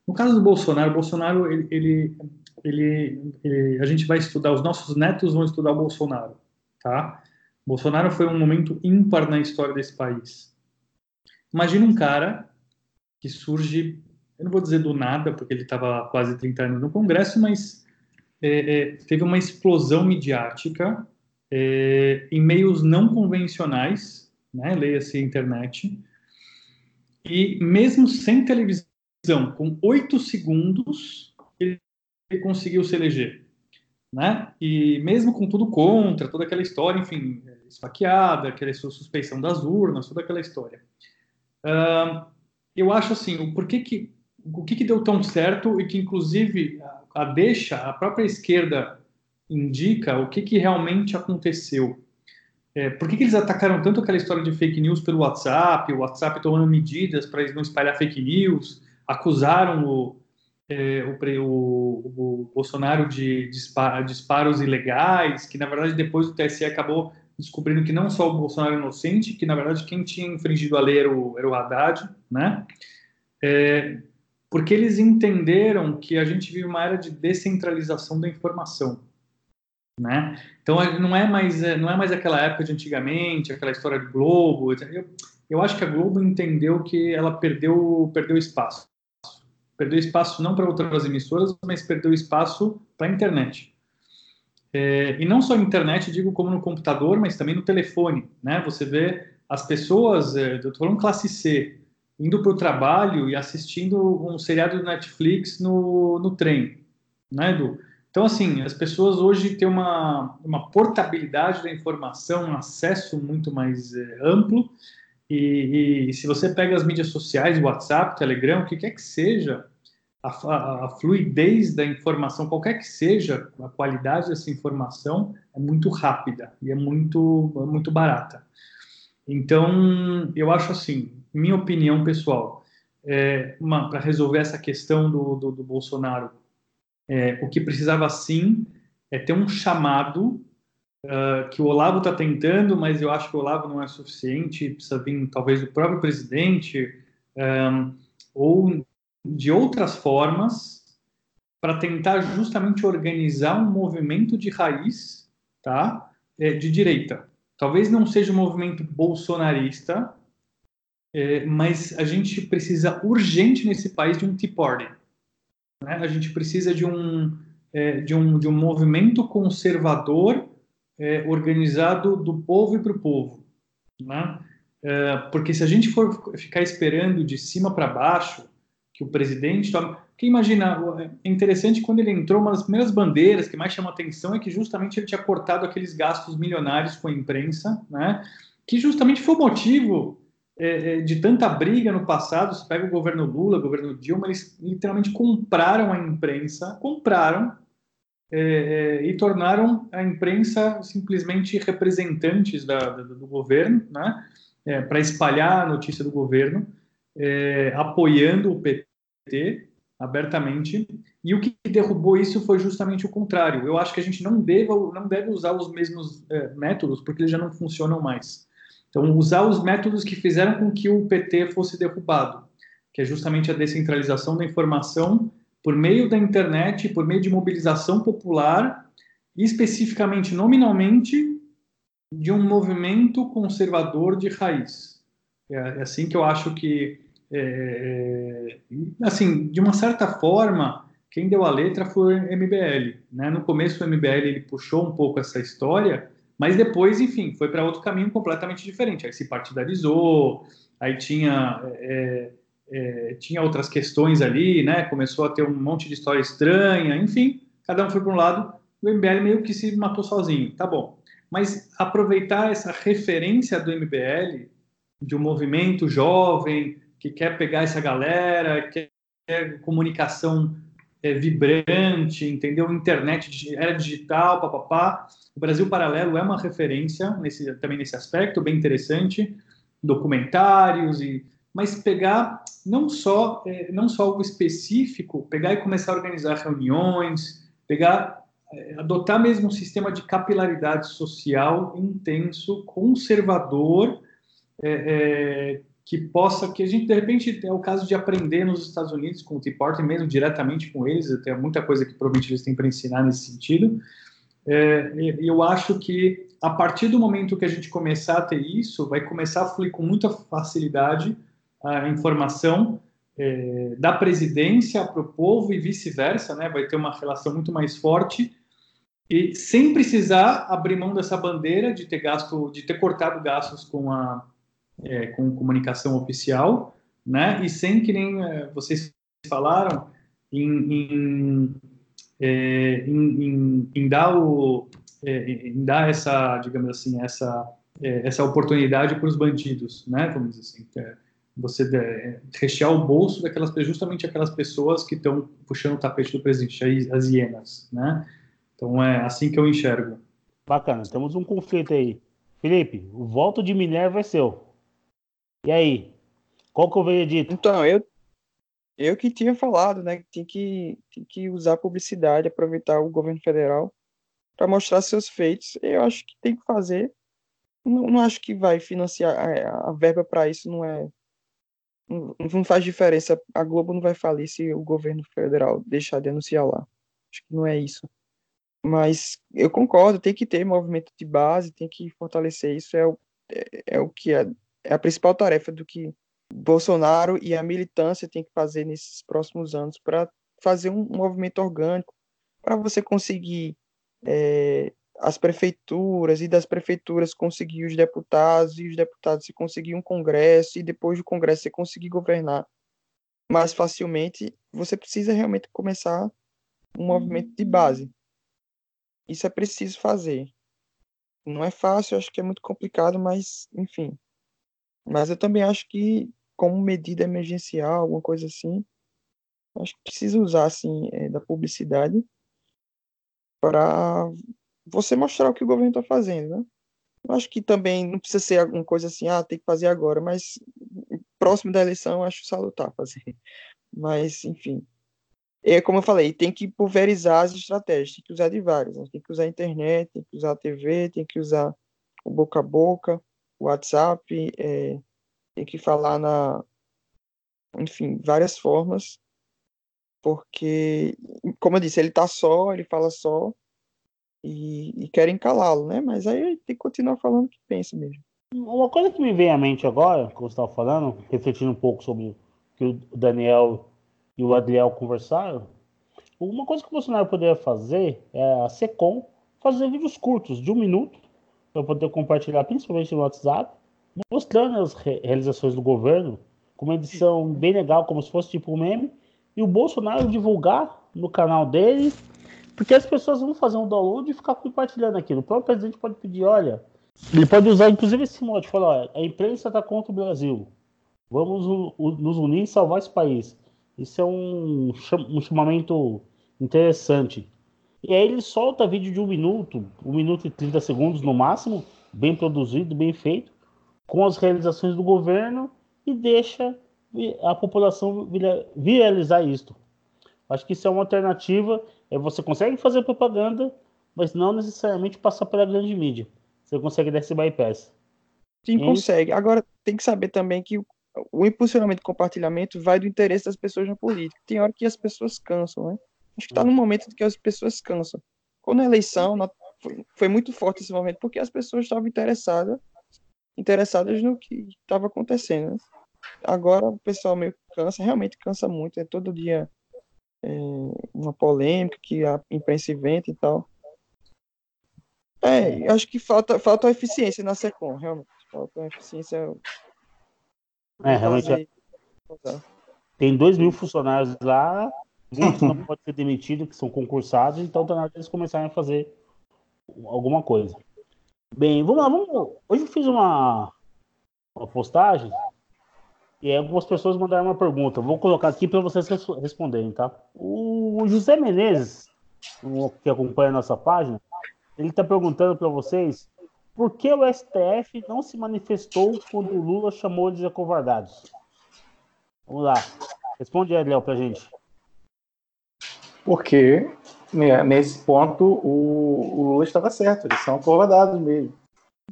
No caso do Bolsonaro, Bolsonaro, ele, ele, ele, ele, a gente vai estudar, os nossos netos vão estudar o Bolsonaro, tá? Bolsonaro foi um momento ímpar na história desse país. Imagina um cara que surge, eu não vou dizer do nada, porque ele estava quase 30 anos no Congresso, mas é, é, teve uma explosão midiática é, em meios não convencionais, né? leia-se internet, e mesmo sem televisão, com oito segundos, ele conseguiu se eleger. Né? E mesmo com tudo contra, toda aquela história, enfim, esfaqueada, aquela suspeição das urnas, toda aquela história. Uh, eu acho assim, o porquê que o que, que deu tão certo e que inclusive a, deixa, a própria esquerda indica o que, que realmente aconteceu. É, por que, que, eles atacaram tanto aquela história de fake news pelo WhatsApp, o WhatsApp tomando medidas para não espalhar fake news, acusaram o, é, o, o, o, Bolsonaro de disparos ilegais, que na verdade depois o TSE acabou descobrindo que não só o Bolsonaro é inocente, que na verdade quem tinha infringido a lei era o, era Haddad, né? É, porque eles entenderam que a gente vive uma era de descentralização da informação né? Então não é mais é, não é mais aquela época de antigamente, aquela história de Globo. Eu, eu acho que a Globo entendeu que ela perdeu perdeu espaço, perdeu espaço não para outras emissoras, mas perdeu espaço para a internet. É, e não só internet, digo como no computador, mas também no telefone, né? Você vê as pessoas, é, eu estou falando classe C, indo para o trabalho e assistindo um seriado do Netflix no, no trem, né, Edu? Então, assim, as pessoas hoje têm uma, uma portabilidade da informação, um acesso muito mais é, amplo. E, e, se você pega as mídias sociais, WhatsApp, Telegram, o que quer que seja, a, a, a, fluidez da informação, qualquer que seja, a qualidade dessa informação é muito rápida e é muito, é muito barata. Então, eu acho assim, minha opinião pessoal, é, para resolver essa questão do, do, do Bolsonaro é, o que precisava sim é ter um chamado uh, que o Olavo está tentando, mas eu acho que o Olavo não é suficiente, precisa vir talvez do próprio presidente um, ou de outras formas para tentar justamente organizar um movimento de raiz, tá, é, de direita. Talvez não seja um movimento bolsonarista, é, mas a gente precisa urgente nesse país de um Tea Party. Né? A gente precisa de um, é, de um, de um movimento conservador é, organizado do povo e para o povo. Né? É, porque se a gente for ficar esperando de cima para baixo que o presidente tome. Porque imagina, é interessante quando ele entrou, uma das primeiras bandeiras que mais chama atenção é que justamente ele tinha cortado aqueles gastos milionários com a imprensa, né? que justamente foi o motivo é, é, de tanta briga no passado. Você pega o governo Lula, o governo Dilma, eles literalmente compraram a imprensa, compraram é, é, e tornaram a imprensa simplesmente representantes da, do governo, né? É, para espalhar a notícia do governo, é, apoiando o PT abertamente. E o que derrubou isso foi justamente o contrário. Eu acho que a gente não não deve usar os mesmos métodos, porque eles já não funcionam mais. Então, usar os métodos que fizeram com que o PT fosse derrubado, que é justamente a descentralização da informação por meio da internet, por meio de mobilização popular, e especificamente, nominalmente, de um movimento conservador de raiz. É, é assim que eu acho que, é, é assim, de uma certa forma, quem deu a letra foi o MBL. Né? No começo, o MBL ele puxou um pouco essa história, mas depois, enfim, foi para outro caminho completamente diferente. Aí se partidarizou, aí tinha, é, é, tinha outras questões ali, né? Começou a ter um monte de história estranha, enfim, cada um foi para um lado. O MBL meio que se matou sozinho, tá bom. Mas aproveitar essa referência do MBL, de um movimento jovem, que quer pegar essa galera, quer comunicação é, vibrante, entendeu? Internet era digital, papapá. O Brasil Paralelo é uma referência nesse, também nesse aspecto, bem interessante, documentários e mas pegar não só é, não só algo específico, pegar e começar a organizar reuniões, pegar é, adotar mesmo um sistema de capilaridade social intenso, conservador, é, é que possa, que a gente de repente é o caso de aprender nos Estados Unidos com o Tea mesmo diretamente com eles, tem muita coisa que provavelmente eles têm para ensinar nesse sentido. É, eu acho que a partir do momento que a gente começar a ter isso, vai começar a fluir com muita facilidade a informação é, da presidência para o povo e vice-versa, né? Vai ter uma relação muito mais forte e sem precisar abrir mão dessa bandeira de ter gasto, de ter cortado gastos com a é, com comunicação oficial, né? E sem que nem é, vocês falaram em, em, é, em, em, dar o é, em dar essa, digamos assim, essa é, essa oportunidade para os bandidos, né? Vamos dizer assim, é, você rechear o bolso daquelas justamente aquelas pessoas que estão puxando o tapete do presidente, as hienas, né? Então é assim que eu enxergo. Bacana, temos um conflito aí. Felipe, o voto de Minerva é seu. E aí? Qual que eu veio dito? Então, eu, eu que tinha falado, né, que tem que, tem que usar publicidade, aproveitar o governo federal para mostrar seus feitos. Eu acho que tem que fazer. Não, não acho que vai financiar a, a verba para isso não é não, não faz diferença. A Globo não vai falir se o governo federal deixar de anunciar lá. Acho que não é isso. Mas eu concordo, tem que ter movimento de base, tem que fortalecer isso. É o, é, é o que é é a principal tarefa do que Bolsonaro e a militância tem que fazer nesses próximos anos para fazer um movimento orgânico, para você conseguir é, as prefeituras e das prefeituras conseguir os deputados e os deputados se conseguir um congresso e depois do congresso você conseguir governar mais facilmente, você precisa realmente começar um movimento de base. Isso é preciso fazer. Não é fácil, acho que é muito complicado, mas enfim, mas eu também acho que, como medida emergencial, alguma coisa assim, acho que precisa usar assim é, da publicidade para você mostrar o que o governo está fazendo, né? Eu acho que também não precisa ser alguma coisa assim, ah, tem que fazer agora, mas próximo da eleição eu acho salutar fazer. [laughs] Mas, enfim. É como eu falei, tem que pulverizar as estratégias, tem que usar de várias. Né? Tem que usar a internet, tem que usar a TV, tem que usar o boca a boca, WhatsApp, é, tem que falar na, enfim, várias formas, porque, como eu disse, ele tá só, ele fala só, e, e querem calá-lo, né? Mas aí tem que continuar falando o que pensa mesmo. Uma coisa que me vem à mente agora, como você estava falando, refletindo um pouco sobre o que o Daniel e o Adriel conversaram, uma coisa que o Bolsonaro poderia fazer é a SECOM fazer vídeos curtos, de um minuto, para poder compartilhar, principalmente no WhatsApp, mostrando as re realizações do governo, com uma edição bem legal, como se fosse tipo um meme, e o Bolsonaro divulgar no canal dele, porque as pessoas vão fazer um download e ficar compartilhando aquilo. O próprio presidente pode pedir, olha, ele pode usar inclusive esse modo, falar, olha, a imprensa está contra o Brasil, vamos nos unir e salvar esse país. Isso é um, um chamamento interessante. E aí ele solta vídeo de um minuto, um minuto e 30 segundos no máximo, bem produzido, bem feito, com as realizações do governo e deixa a população viralizar isto. Acho que isso é uma alternativa. É você consegue fazer propaganda, mas não necessariamente passar pela grande mídia. Você consegue dar esse bypass. Sim, e... consegue. Agora tem que saber também que o, o impulsionamento e compartilhamento vai do interesse das pessoas na política. Tem hora que as pessoas cansam, né? Acho que está no momento que as pessoas cansam. Quando a eleição foi, foi muito forte esse momento, porque as pessoas estavam interessadas, interessadas no que estava acontecendo. Né? Agora o pessoal meio cansa, realmente cansa muito. É todo dia é, uma polêmica que a imprensa inventa e tal. É, acho que falta, falta eficiência na SECOM, realmente. Falta eficiência. É, realmente. É. Tem dois mil funcionários lá, muitos [laughs] não podem ser demitidos, que são concursados, então está na hora eles começarem a fazer alguma coisa. Bem, vamos lá, vamos. Hoje eu fiz uma, uma postagem e algumas pessoas mandaram uma pergunta. Vou colocar aqui para vocês responderem, tá? O José Menezes, que acompanha a nossa página, ele está perguntando para vocês por que o STF não se manifestou quando o Lula chamou eles de acovardados. Vamos lá. Responde aí, Léo, para gente. Porque né, nesse ponto o, o, Lula estava certo, eles são acovardados mesmo.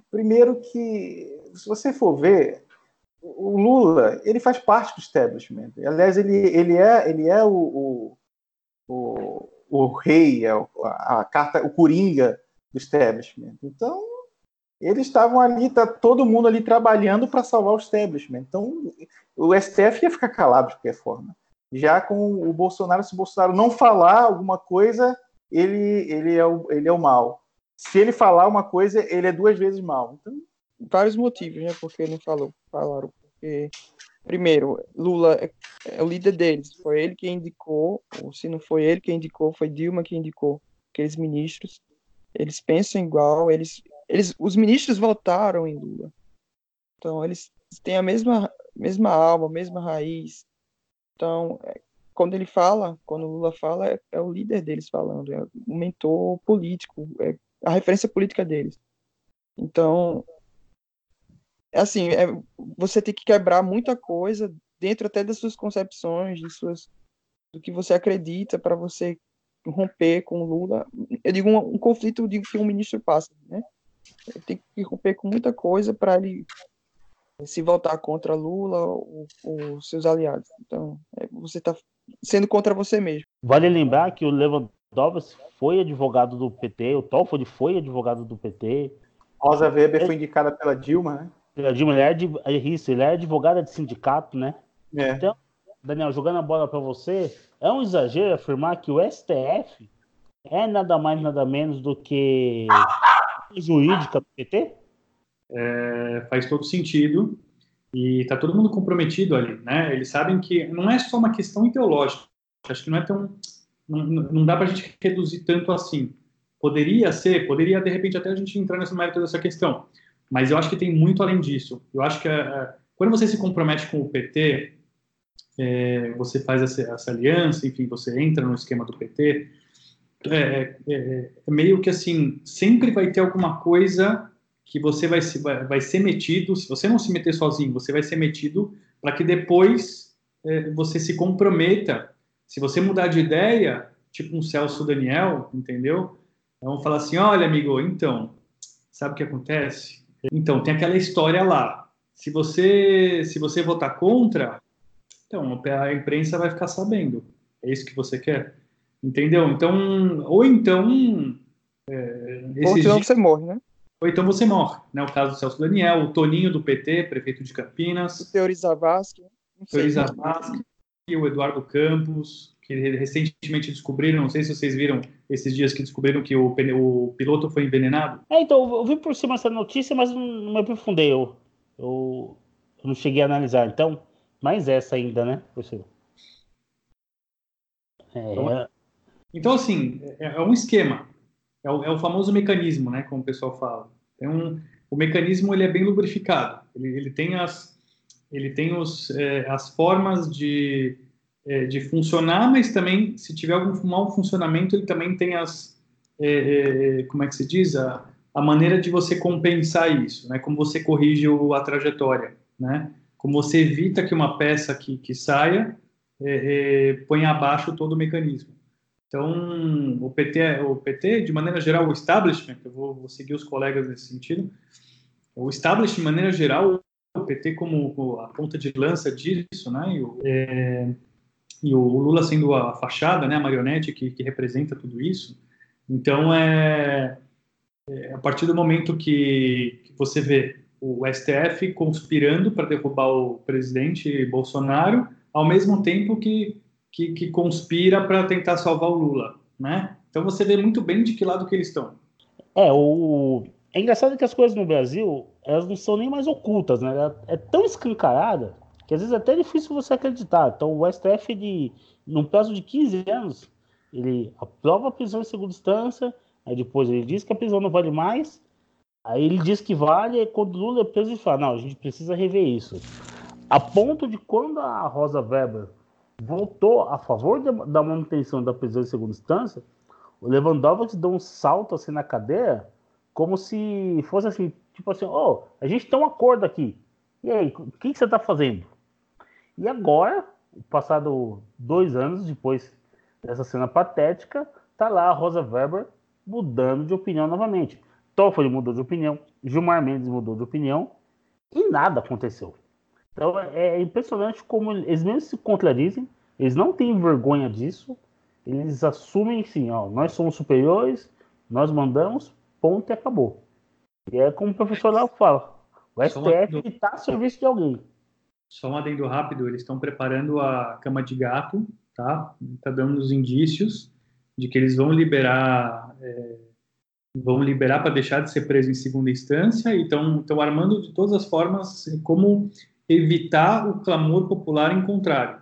Primeiro que, se você for ver, o Lula ele faz parte do establishment. Aliás, ele, ele é, ele é o, o, o, o rei, é a, a carta, o coringa do establishment. Então, eles estavam ali, tá todo mundo ali trabalhando para salvar o establishment. Então, o STF ia ficar calado de qualquer forma. Já com o Bolsonaro, se o Bolsonaro não falar alguma coisa, ele, ele, é, o, ele é o mal. Se ele falar uma coisa, ele é duas vezes mal. Então... Vários motivos, né? Porque não falou, falaram. Porque, primeiro, Lula é, é o líder deles. Foi ele quem indicou, ou se não foi ele quem indicou, foi Dilma quem indicou aqueles ministros eles pensam igual, eles, eles, os ministros votaram em Lula. Então, eles têm a mesma, mesma alma, mesma raiz. Então, é, quando ele fala, quando Lula fala, é, é, o líder deles falando, é o mentor político, é a referência política deles. Então, é assim, é, você tem que quebrar muita coisa dentro até das suas concepções, de suas, do que você acredita, para você romper com o Lula. Eu digo um, um conflito digo que um ministro passa, né? Tem que romper com muita coisa para ele se voltar contra Lula ou, ou seus aliados. Então, é, você está sendo contra você mesmo. Vale lembrar que o Lewandowski foi advogado do PT, o Toffoli foi advogado do PT. Rosa Weber é, foi indicada pela Dilma, né? Pela Dilma, ele é, é isso, ele é advogada de sindicato, né? É. Então, Daniel, jogando a bola para você, é um exagero afirmar que o STF é nada mais, nada menos do que jurídica do PT? É, faz todo sentido e está todo mundo comprometido ali, né? Eles sabem que não é só uma questão ideológica. Acho que não é tão, não, não dá para a gente reduzir tanto assim. Poderia ser, poderia de repente até a gente entrar nesse mérito dessa questão, mas eu acho que tem muito além disso. Eu acho que é, quando você se compromete com o PT, é, você faz essa, essa, aliança, enfim, você entra no esquema do PT, é, é, é, meio que assim, sempre vai ter alguma coisa que você vai, se, vai, vai ser metido, se você não se meter sozinho, você vai ser metido para que depois é, você se comprometa. Se você mudar de ideia, tipo um Celso Daniel, entendeu? Vamos falar assim, olha, amigo, então, sabe o que acontece? Então, tem aquela história lá. Se você, se você votar contra, então, a imprensa vai ficar sabendo. É isso que você quer? Entendeu? Então, ou então. É, ou senão dias... você morre, né? Ou então você morre. Né? O caso do Celso Daniel, o Toninho do PT, prefeito de Campinas. O Teori Zavascki. O Teori Zavascki, o Eduardo Campos, que recentemente descobriram, não sei se vocês viram esses dias que descobriram que o, o piloto foi envenenado. É, então, eu vi por cima essa notícia, mas não me aprofundei. Eu, eu, eu não cheguei a analisar. Então, mais essa ainda, né, professor? É... Então, então, assim, é, é, um esquema. É o, é o, famoso mecanismo, né, como o pessoal fala. Um, o mecanismo ele é bem lubrificado. Ele, ele tem as ele tem os, é, as formas de, é, de funcionar, mas também, se tiver algum mau funcionamento, ele também tem as, é, como é que se diz, a, a maneira de você compensar isso, né? Como você corrige o, a trajetória, né? Como você evita que uma peça que, que saia põe abaixo todo o mecanismo. Então, o PT, o PT, de maneira geral, o establishment, eu vou, vou seguir os colegas nesse sentido, o establishment, de maneira geral, o PT como a ponta de lança disso, né? E o, é, e o Lula sendo a fachada, né? A marionete que, que representa tudo isso. Então, é, é a partir do momento que, que você vê o STF conspirando para derrubar o presidente Bolsonaro, ao mesmo tempo que, que, que conspira para tentar salvar o Lula, né? Então você vê muito bem de que lado que eles estão. É, o... é engraçado que as coisas no Brasil, elas não são nem mais ocultas, né? É tão escancarada que às vezes é até difícil você acreditar. Então o STF, de, num prazo de 15 anos, ele aprova a prisão em segunda instância, aí depois ele diz que a prisão não vale mais, aí ele diz que vale, e quando o Lula é preso, ele fala, não, a gente precisa rever isso. A ponto de quando a Rosa Weber votou a favor de, da manutenção da prisão em segunda instância, o Lewandowski deu um salto assim na cadeira, como se fosse assim, tipo assim, oh, a gente tem um acordo aqui. E aí, o que, que você está fazendo? E agora, passado dois anos depois dessa cena patética, tá lá a Rosa Weber mudando de opinião novamente. Toffoli mudou de opinião, Gilmar Mendes mudou de opinião e nada aconteceu. Então é, é impressionante como eles mesmo se contradizem, eles não têm vergonha disso, eles assumem sim, ó, nós somos superiores, nós mandamos, ponto e acabou. E é como o professor lá fala, o STF está a serviço de alguém. Só um adendo rápido, eles estão preparando a cama de gato, tá? Está dando os indícios de que eles vão liberar é, vão liberar para deixar de ser preso em segunda instância e estão armando de todas as formas como evitar o clamor popular em contrário.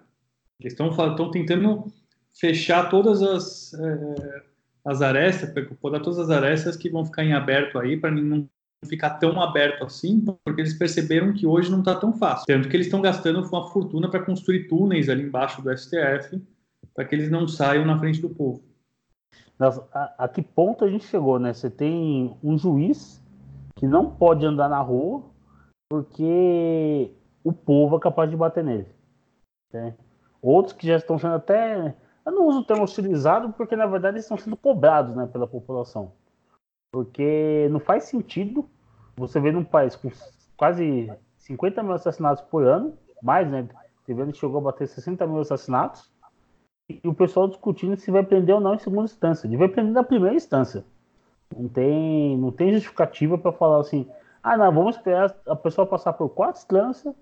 Eles estão tentando fechar todas as, é, as arestas, podar todas as arestas que vão ficar em aberto aí, para não ficar tão aberto assim, porque eles perceberam que hoje não está tão fácil. Tanto que eles estão gastando uma fortuna para construir túneis ali embaixo do STF, para que eles não saiam na frente do povo. a, a que ponto a gente chegou, né? Você tem um juiz que não pode andar na rua porque o povo é capaz de bater nele. Né? Outros que já estão sendo até. Eu não uso o termo hostilizado porque, na verdade, eles estão sendo cobrados né, pela população. Porque não faz sentido você ver num país com quase 50 mil assassinatos por ano, mais, né? Teve que chegou a bater 60 mil assassinatos, e o pessoal discutindo se vai prender ou não em segunda instância. Devia prender na primeira instância. Não tem, não tem justificativa para falar assim, ah, não, vamos esperar a pessoa passar por quatro instâncias,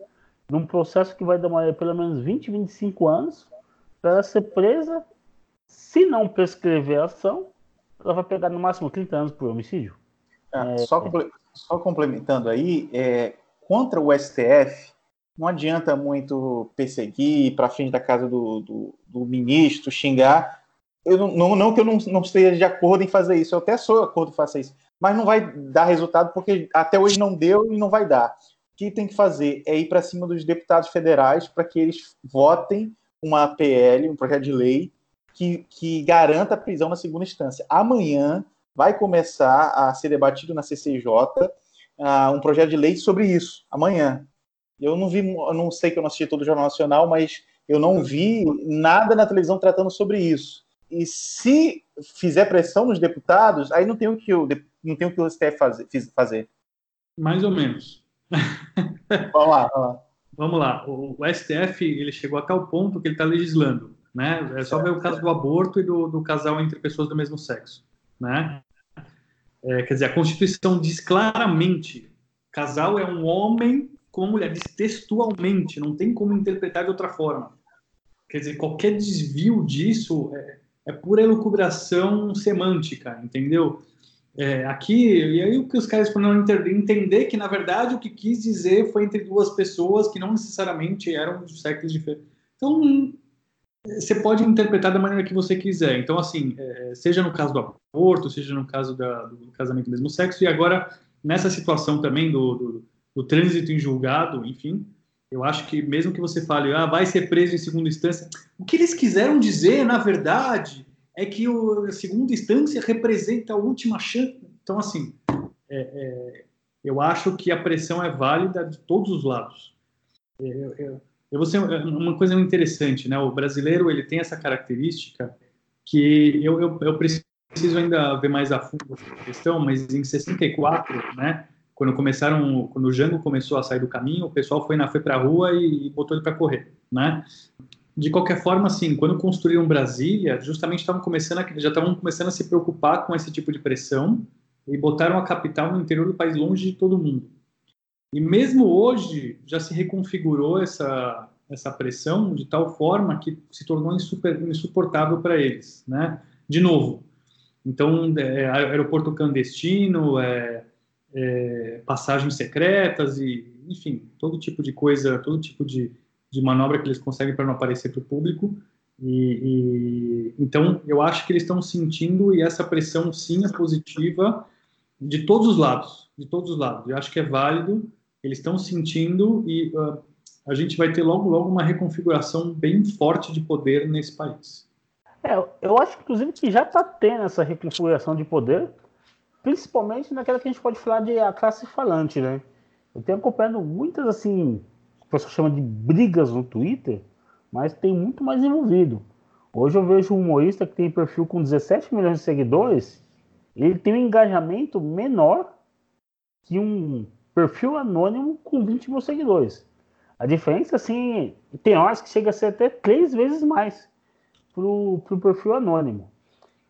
num processo que vai demorar pelo menos 20, 25 anos, para ela ser presa. Se não prescrever a ação, ela vai pegar no máximo 30 anos por homicídio. É, é, só, só, complementando aí, é, contra o STF, não adianta muito perseguir para frente da casa do, do, do, ministro, xingar. Eu não, não, não que eu não, não esteja de acordo em fazer isso, eu até sou de acordo em fazer isso, mas não vai dar resultado porque até hoje não deu e não vai dar. O que tem que fazer é ir para cima dos deputados federais para que eles votem uma PL, um projeto de lei, que, que garanta a prisão na segunda instância. Amanhã vai começar a ser debatido na CCJ uh, ah, um projeto de lei sobre isso. Amanhã. Eu não vi, eu não sei que eu não assisti todo o Jornal Nacional, mas eu não vi nada na televisão tratando sobre isso. E se fizer pressão nos deputados, aí não tem o que o, não tem o, que o STF fazer, fazer. Mais ou menos. [laughs] vamos lá, vamos lá. Vamos lá. O, o STF ele chegou a tal ponto que ele está legislando, né? É só ver o caso do aborto e do, do casal entre pessoas do mesmo sexo, né? É, quer dizer, a Constituição diz claramente: casal é um homem com uma mulher, diz textualmente, não tem como interpretar de outra forma. Quer dizer, qualquer desvio disso é, é pura elucubração semântica, entendeu? É, aqui, e aí o que os caras foram entender que, na verdade, o que quis dizer foi entre duas pessoas que não necessariamente eram de sexos diferentes. Então, você pode interpretar da maneira que você quiser. Então, assim, é, seja no caso do aborto, seja no caso da, do casamento do mesmo sexo, e agora, nessa situação também do, do, do trânsito em julgado, enfim, eu acho que mesmo que você fale, ah, vai ser preso em segunda instância, o que eles quiseram dizer, na verdade, é que o, a segunda instância representa a última chance. Então, assim, é, é, eu acho que a pressão é válida de todos os lados. É, eu, eu, eu vou ser uma coisa interessante, né? O brasileiro ele tem essa característica que eu, eu, eu preciso ainda ver mais a fundo essa questão, mas em 64, né? Quando começaram, quando o Django começou a sair do caminho, o pessoal foi na foi para a rua e, e botou ele para correr, né? De qualquer forma, assim, quando construíram Brasília, justamente estavam começando, a, já estavam começando a se preocupar com esse tipo de pressão e botaram a capital no interior do país, longe de todo mundo. E mesmo hoje já se reconfigurou essa essa pressão de tal forma que se tornou insuper, insuportável para eles, né? De novo, então é, aeroporto clandestino, é, é, passagens secretas e, enfim, todo tipo de coisa, todo tipo de, de manobra que eles conseguem para não aparecer para o público. E, e, então, eu acho que eles estão sentindo e essa pressão sim é positiva de todos os lados, de todos os lados. Eu acho que é válido. Eles estão sentindo e uh, a gente vai ter logo logo uma reconfiguração bem forte de poder nesse país. É, eu acho inclusive que já está tendo essa reconfiguração de poder, principalmente naquela que a gente pode falar de a classe falante, né? Eu tenho acompanhado muitas, assim, o pessoal chama de brigas no Twitter, mas tem muito mais envolvido. Hoje eu vejo um humorista que tem perfil com 17 milhões de seguidores, ele tem um engajamento menor que um perfil anônimo com 20 mil seguidores. A diferença, assim, tem horas que chega a ser até três vezes mais pro, pro perfil anônimo.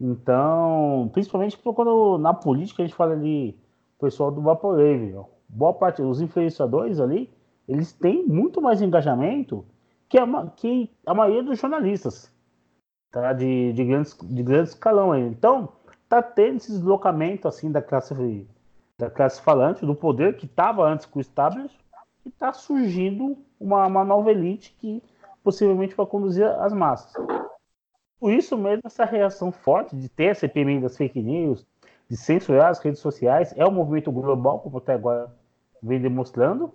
Então, principalmente quando na política a gente fala o pessoal do Vaporwave, boa parte dos influenciadores ali, eles têm muito mais engajamento que a, que a maioria dos jornalistas, tá? De, de, grandes, de grande escalão aí. Então, tá tendo esse deslocamento assim da classe da classe falante, do poder que estava antes com o establishment, e está surgindo uma, uma nova elite que possivelmente vai conduzir as massas. Por isso mesmo, essa reação forte de ter a CPMI das fake news, de censurar as redes sociais, é um movimento global, como até agora vem demonstrando.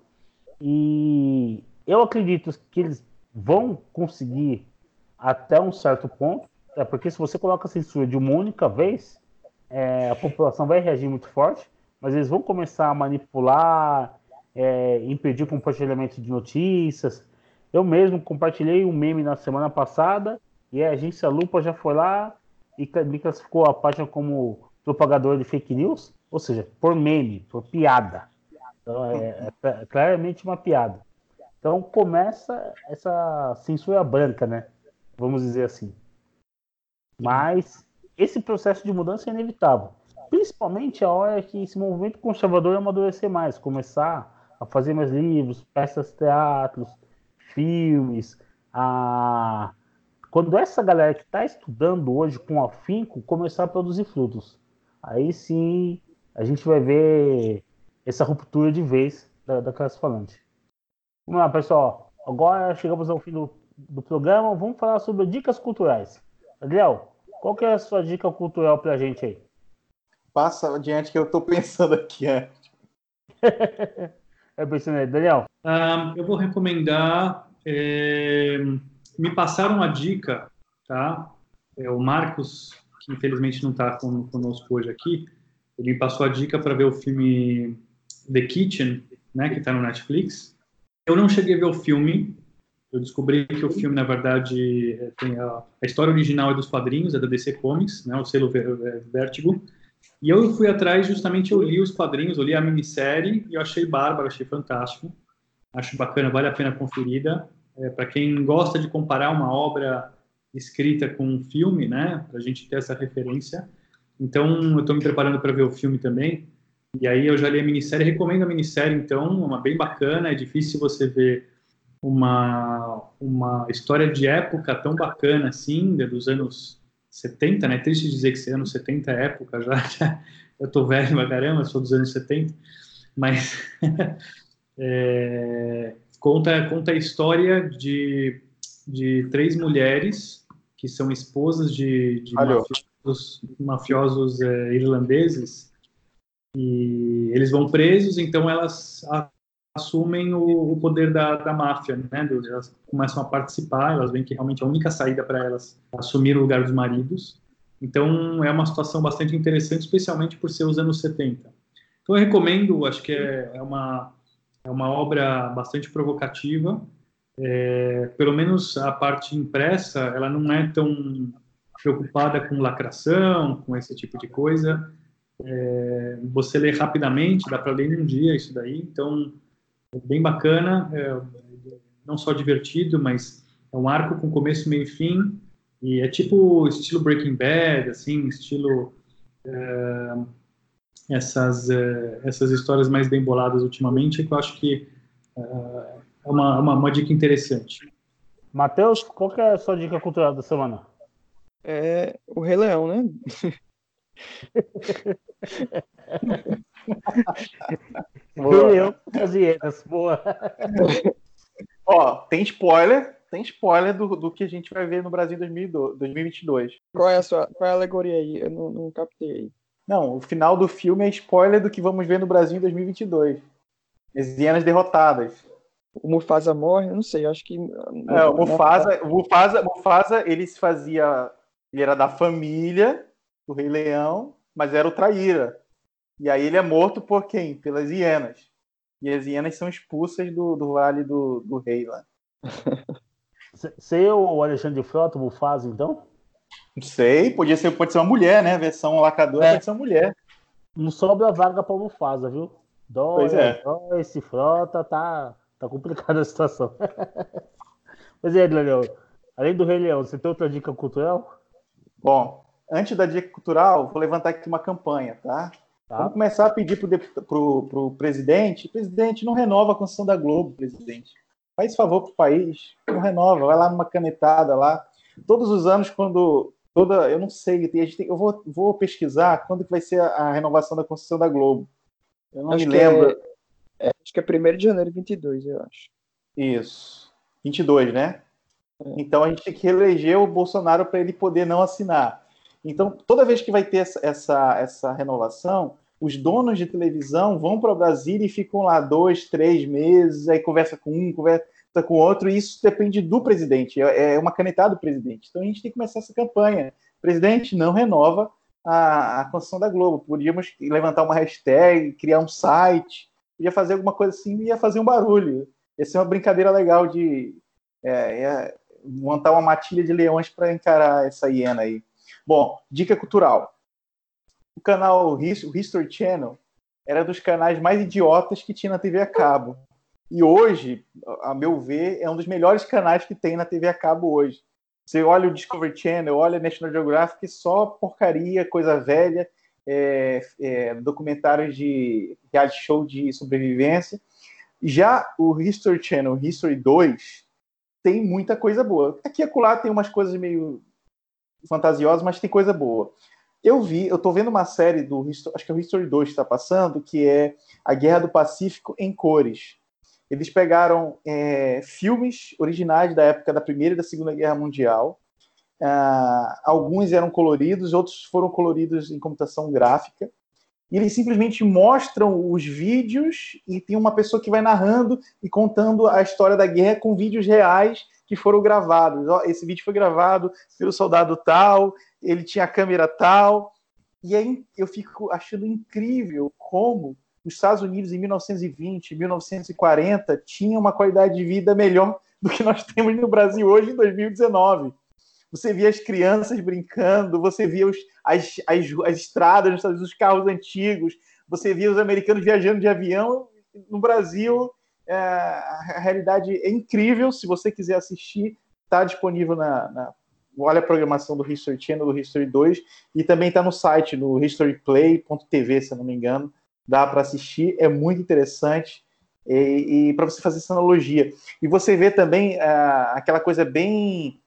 E eu acredito que eles vão conseguir até um certo ponto, é porque se você coloca a censura de uma única vez, é, a população vai reagir muito forte, mas eles vão começar a manipular, é, impedir o compartilhamento de notícias. Eu mesmo compartilhei um meme na semana passada e a agência Lupa já foi lá e me classificou a página como propagador de fake news, ou seja, por meme, por piada. Então é, é, claramente uma piada. Então começa essa censura branca, né? Vamos dizer assim. Mas esse processo de mudança é inevitável. Principalmente a hora que esse movimento conservador amadurecer mais, começar a fazer mais livros, peças, teatros, filmes, a quando essa galera que está estudando hoje com afinco começar a produzir frutos, aí sim a gente vai ver essa ruptura de vez da, da classe falante. Vamos lá, pessoal. Agora chegamos ao fim do, do programa. Vamos falar sobre dicas culturais. Adriel, qual que é a sua dica cultural para a gente aí? Passa adiante que eu estou pensando aqui. É, [laughs] é pensando aí. Daniel? Um, eu vou recomendar... É me passaram a dica, tá? É, o Marcos, que infelizmente não está conosco hoje aqui, ele me passou a dica para ver o filme The Kitchen, né, que está no Netflix. Eu não cheguei a ver o filme. Eu descobri que o filme, na verdade, é, tem a, a história original é dos quadrinhos, é da DC Comics, né, o selo Vertigo. E eu fui atrás, justamente eu li os quadrinhos, eu li a minissérie e eu achei bárbaro, achei fantástico. Acho bacana, vale a pena conferida. É, para quem gosta de comparar uma obra escrita com um filme, né, para a gente ter essa referência. Então, eu estou me preparando para ver o filme também. E aí eu já li a minissérie, recomendo a minissérie, então, uma bem bacana. É difícil você ver uma, uma história de época tão bacana assim, dos anos 70, né? Triste dizer que anos 70 é época já, [laughs] já eu tô velho pra caramba, sou dos anos 70, mas [laughs] é, conta, conta a história de, de três mulheres que são esposas de, de mafiosos, mafiosos é, irlandeses e eles vão presos, então elas assumem o, o poder da, da máfia, né? Elas começam a participar, elas veem que realmente a única saída para elas é assumir o lugar dos maridos. Então é uma situação bastante interessante, especialmente por ser os anos 70. Então eu recomendo, acho que é, é uma é uma obra bastante provocativa. É, pelo menos a parte impressa, ela não é tão preocupada com lacração, com esse tipo de coisa. É, você lê rapidamente, dá para ler em um dia isso daí. Então é bem bacana, é, não só divertido, mas é um arco com começo, meio e fim, e é tipo estilo Breaking Bad, assim, estilo é, essas é, essas histórias mais bem boladas ultimamente, que eu acho que é, é uma, uma, uma dica interessante. Matheus, qual que é a sua dica cultural da semana? É o Rei Leão, né? [laughs] Boa. as hienas, boa. [laughs] Ó, tem spoiler, tem spoiler do, do que a gente vai ver no Brasil em 2022. Qual é a sua qual é a alegoria aí? Eu não, não captei. Não, o final do filme é spoiler do que vamos ver no Brasil em 2022. As hienas derrotadas. O Mufasa morre? Eu não sei, acho que. É, o Mufasa, o Mufasa, Mufasa, ele se fazia. Ele era da família do Rei Leão, mas era o traíra. E aí ele é morto por quem? Pelas hienas. E as hienas são expulsas do, do Vale do, do Rei lá. [laughs] Ser o Alexandre Frota, o Mufasa, então? Não sei, podia ser, pode ser uma mulher, né? Versão lacadora é. pode ser uma mulher. Não sobra vaga para o Mufasa, viu? Dói, pois é. Dói, esse Frota, tá, tá complicada [laughs] a situação. Mas é, Leão, além do Rei Leão, você tem outra dica cultural? Bom, antes da dica cultural, vou levantar aqui uma campanha, tá? Tá. Vamos começar a pedir para o presidente. Presidente, não renova a Constituição da Globo, presidente. Faz favor para o país, não renova, vai lá numa canetada lá. Todos os anos, quando. Toda, eu não sei, tem, eu vou, vou pesquisar quando que vai ser a, a renovação da Constituição da Globo. Eu não acho me lembro. É, é, acho que é 1 de janeiro de 22, eu acho. Isso. 22, né? É. Então a gente tem que reeleger o Bolsonaro para ele poder não assinar. Então, toda vez que vai ter essa, essa, essa renovação, os donos de televisão vão para Brasília e ficam lá dois, três meses, aí conversa com um, conversa com outro, e isso depende do presidente, é, é uma canetada do presidente. Então a gente tem que começar essa campanha. presidente não renova a, a Constituição da Globo. Podíamos levantar uma hashtag, criar um site, ia fazer alguma coisa assim ia fazer um barulho. Ia ser uma brincadeira legal de é, montar uma matilha de leões para encarar essa hiena aí. Bom, dica cultural. O canal o History Channel era dos canais mais idiotas que tinha na TV a cabo. E hoje, a meu ver, é um dos melhores canais que tem na TV a cabo hoje. Você olha o Discovery Channel, olha National Geographic, só porcaria, coisa velha, é, é, documentários de reality show de sobrevivência. Já o History Channel, History 2, tem muita coisa boa. Aqui e acolá tem umas coisas meio fantasiosos, mas tem coisa boa. Eu vi, eu tô vendo uma série do acho que é o History 2 que está passando, que é a Guerra do Pacífico em cores. Eles pegaram é, filmes originais da época da Primeira e da Segunda Guerra Mundial. Uh, alguns eram coloridos, outros foram coloridos em computação gráfica. E eles simplesmente mostram os vídeos e tem uma pessoa que vai narrando e contando a história da guerra com vídeos reais que foram gravados. Esse vídeo foi gravado pelo soldado tal, ele tinha a câmera tal. E aí eu fico achando incrível como os Estados Unidos em 1920, 1940 tinham uma qualidade de vida melhor [laughs] do que nós temos no Brasil hoje em 2019. Você via as crianças brincando, você via os, as, as, as estradas, os carros antigos, você via os americanos viajando de avião. No Brasil, é, a realidade é incrível. Se você quiser assistir, está disponível na, na, olha a programação do History Channel, do History 2, e também está no site, no historyplay.tv, se eu não me engano. Dá para assistir, é muito interessante. E, e para você fazer essa analogia. E você vê também uh, aquela coisa bem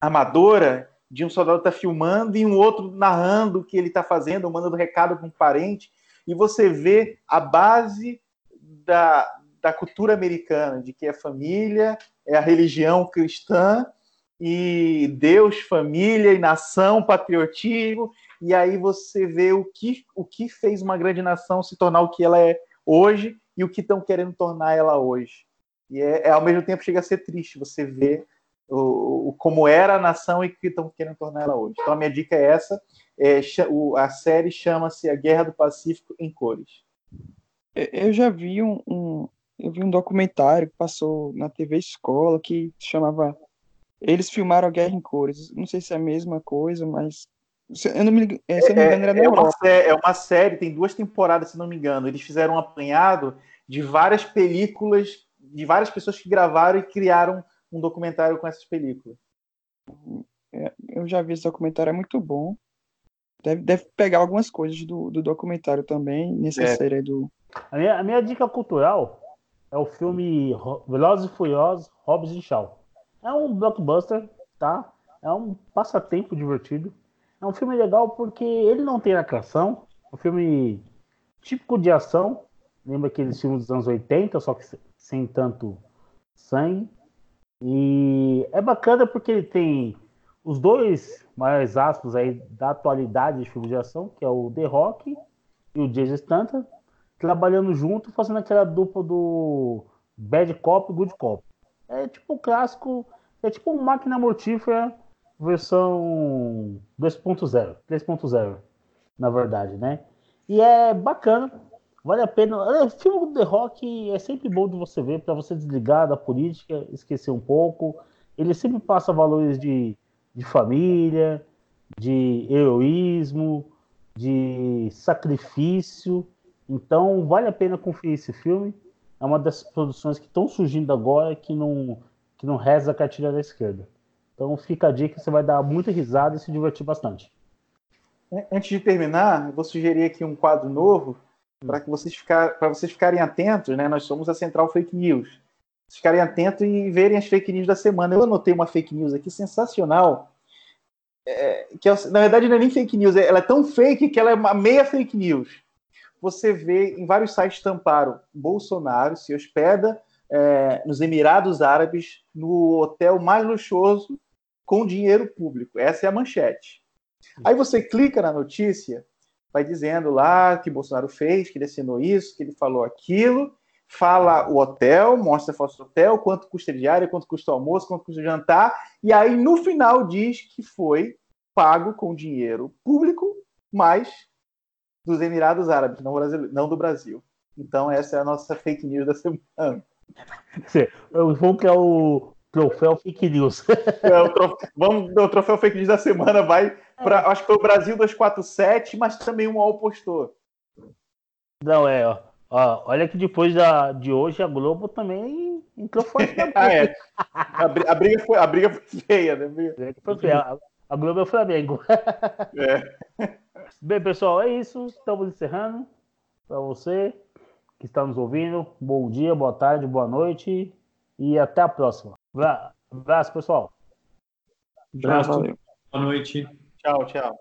amadora de um soldado tá filmando e um outro narrando o que ele está fazendo, mandando recado para um parente, e você vê a base da, da cultura americana, de que é família, é a religião cristã, e Deus, família e nação, patriotismo, e aí você vê o que, o que fez uma grande nação se tornar o que ela é hoje e o que estão querendo tornar ela hoje. E é, é, ao mesmo tempo chega a ser triste você ver o, o como era a nação e o que estão querendo tornar ela hoje. Então a minha dica é essa. É, a série chama-se A Guerra do Pacífico em cores. Eu já vi um, um, eu vi um documentário que passou na TV Escola que chamava eles filmaram a Guerra em Cores. Não sei se é a mesma coisa, mas eu não me, é, se eu não me engano, era é, é, uma, é uma série, tem duas temporadas, se não me engano. Eles fizeram um apanhado de várias películas, de várias pessoas que gravaram e criaram um documentário com essas películas. É, eu já vi esse documentário, é muito bom. Deve, deve pegar algumas coisas do, do documentário também, nessa é. série do. A minha, a minha dica cultural é o filme Velozes e Furiosos, Hobbs e Shaw. É um blockbuster, tá? É um passatempo divertido. É um filme legal porque ele não tem atração. É um filme típico de ação. Lembra aqueles filmes dos anos 80, só que sem tanto sangue. E é bacana porque ele tem os dois maiores aspas aí da atualidade de filmes de ação, que é o The Rock e o Jason Statham, trabalhando junto, fazendo aquela dupla do Bad Cop e Good Cop. É tipo o clássico, é tipo um máquina mortífera versão 2.0, 3.0, na verdade, né? E é bacana, vale a pena. O filme do The Rock é sempre bom de você ver, para você desligar da política, esquecer um pouco. Ele sempre passa valores de, de família, de heroísmo, de sacrifício. Então, vale a pena conferir esse filme. É uma das produções que estão surgindo agora que não, que não reza a cartilha da esquerda. Então, fica a dica, você vai dar muita risada e se divertir bastante. Antes de terminar, eu vou sugerir aqui um quadro novo para que vocês ficar, para vocês ficarem atentos, né? Nós somos a Central Fake News. Vocês ficarem atentos e verem as fake news da semana. Eu anotei uma fake news aqui sensacional. É, que é, na verdade não é nem fake news, ela é tão fake que ela é uma meia fake news. Você vê em vários sites tamparam Bolsonaro se hospeda é, nos Emirados Árabes no hotel mais luxuoso com dinheiro público. Essa é a manchete. Aí você clica na notícia, vai dizendo lá que Bolsonaro fez, que ele assinou isso, que ele falou aquilo, fala o hotel, mostra a foto do hotel, quanto custa diária, quanto custa o almoço, quanto custa o jantar, e aí no final diz que foi pago com dinheiro público, mas dos Emirados Árabes, não, não do Brasil. Então essa é a nossa fake news da semana. Vamos criar o troféu fake news. [laughs] É, o troféu, vamos, o troféu fake news da semana vai para, é. acho que foi o Brasil 247, mas também um All postou. Não, é, ó, ó, olha que depois da, de hoje a Globo também entrou forte na [laughs] ah, é. a, a, briga foi, a briga foi feia, né? Foi feia. A, a Globo é o Flamengo. [laughs] É. Bem, pessoal, é isso. Estamos encerrando. Para você que está nos ouvindo, bom dia, boa tarde, boa noite e até a próxima. Abraço, pessoal. Abraço. Boa noite. Tchau, tchau.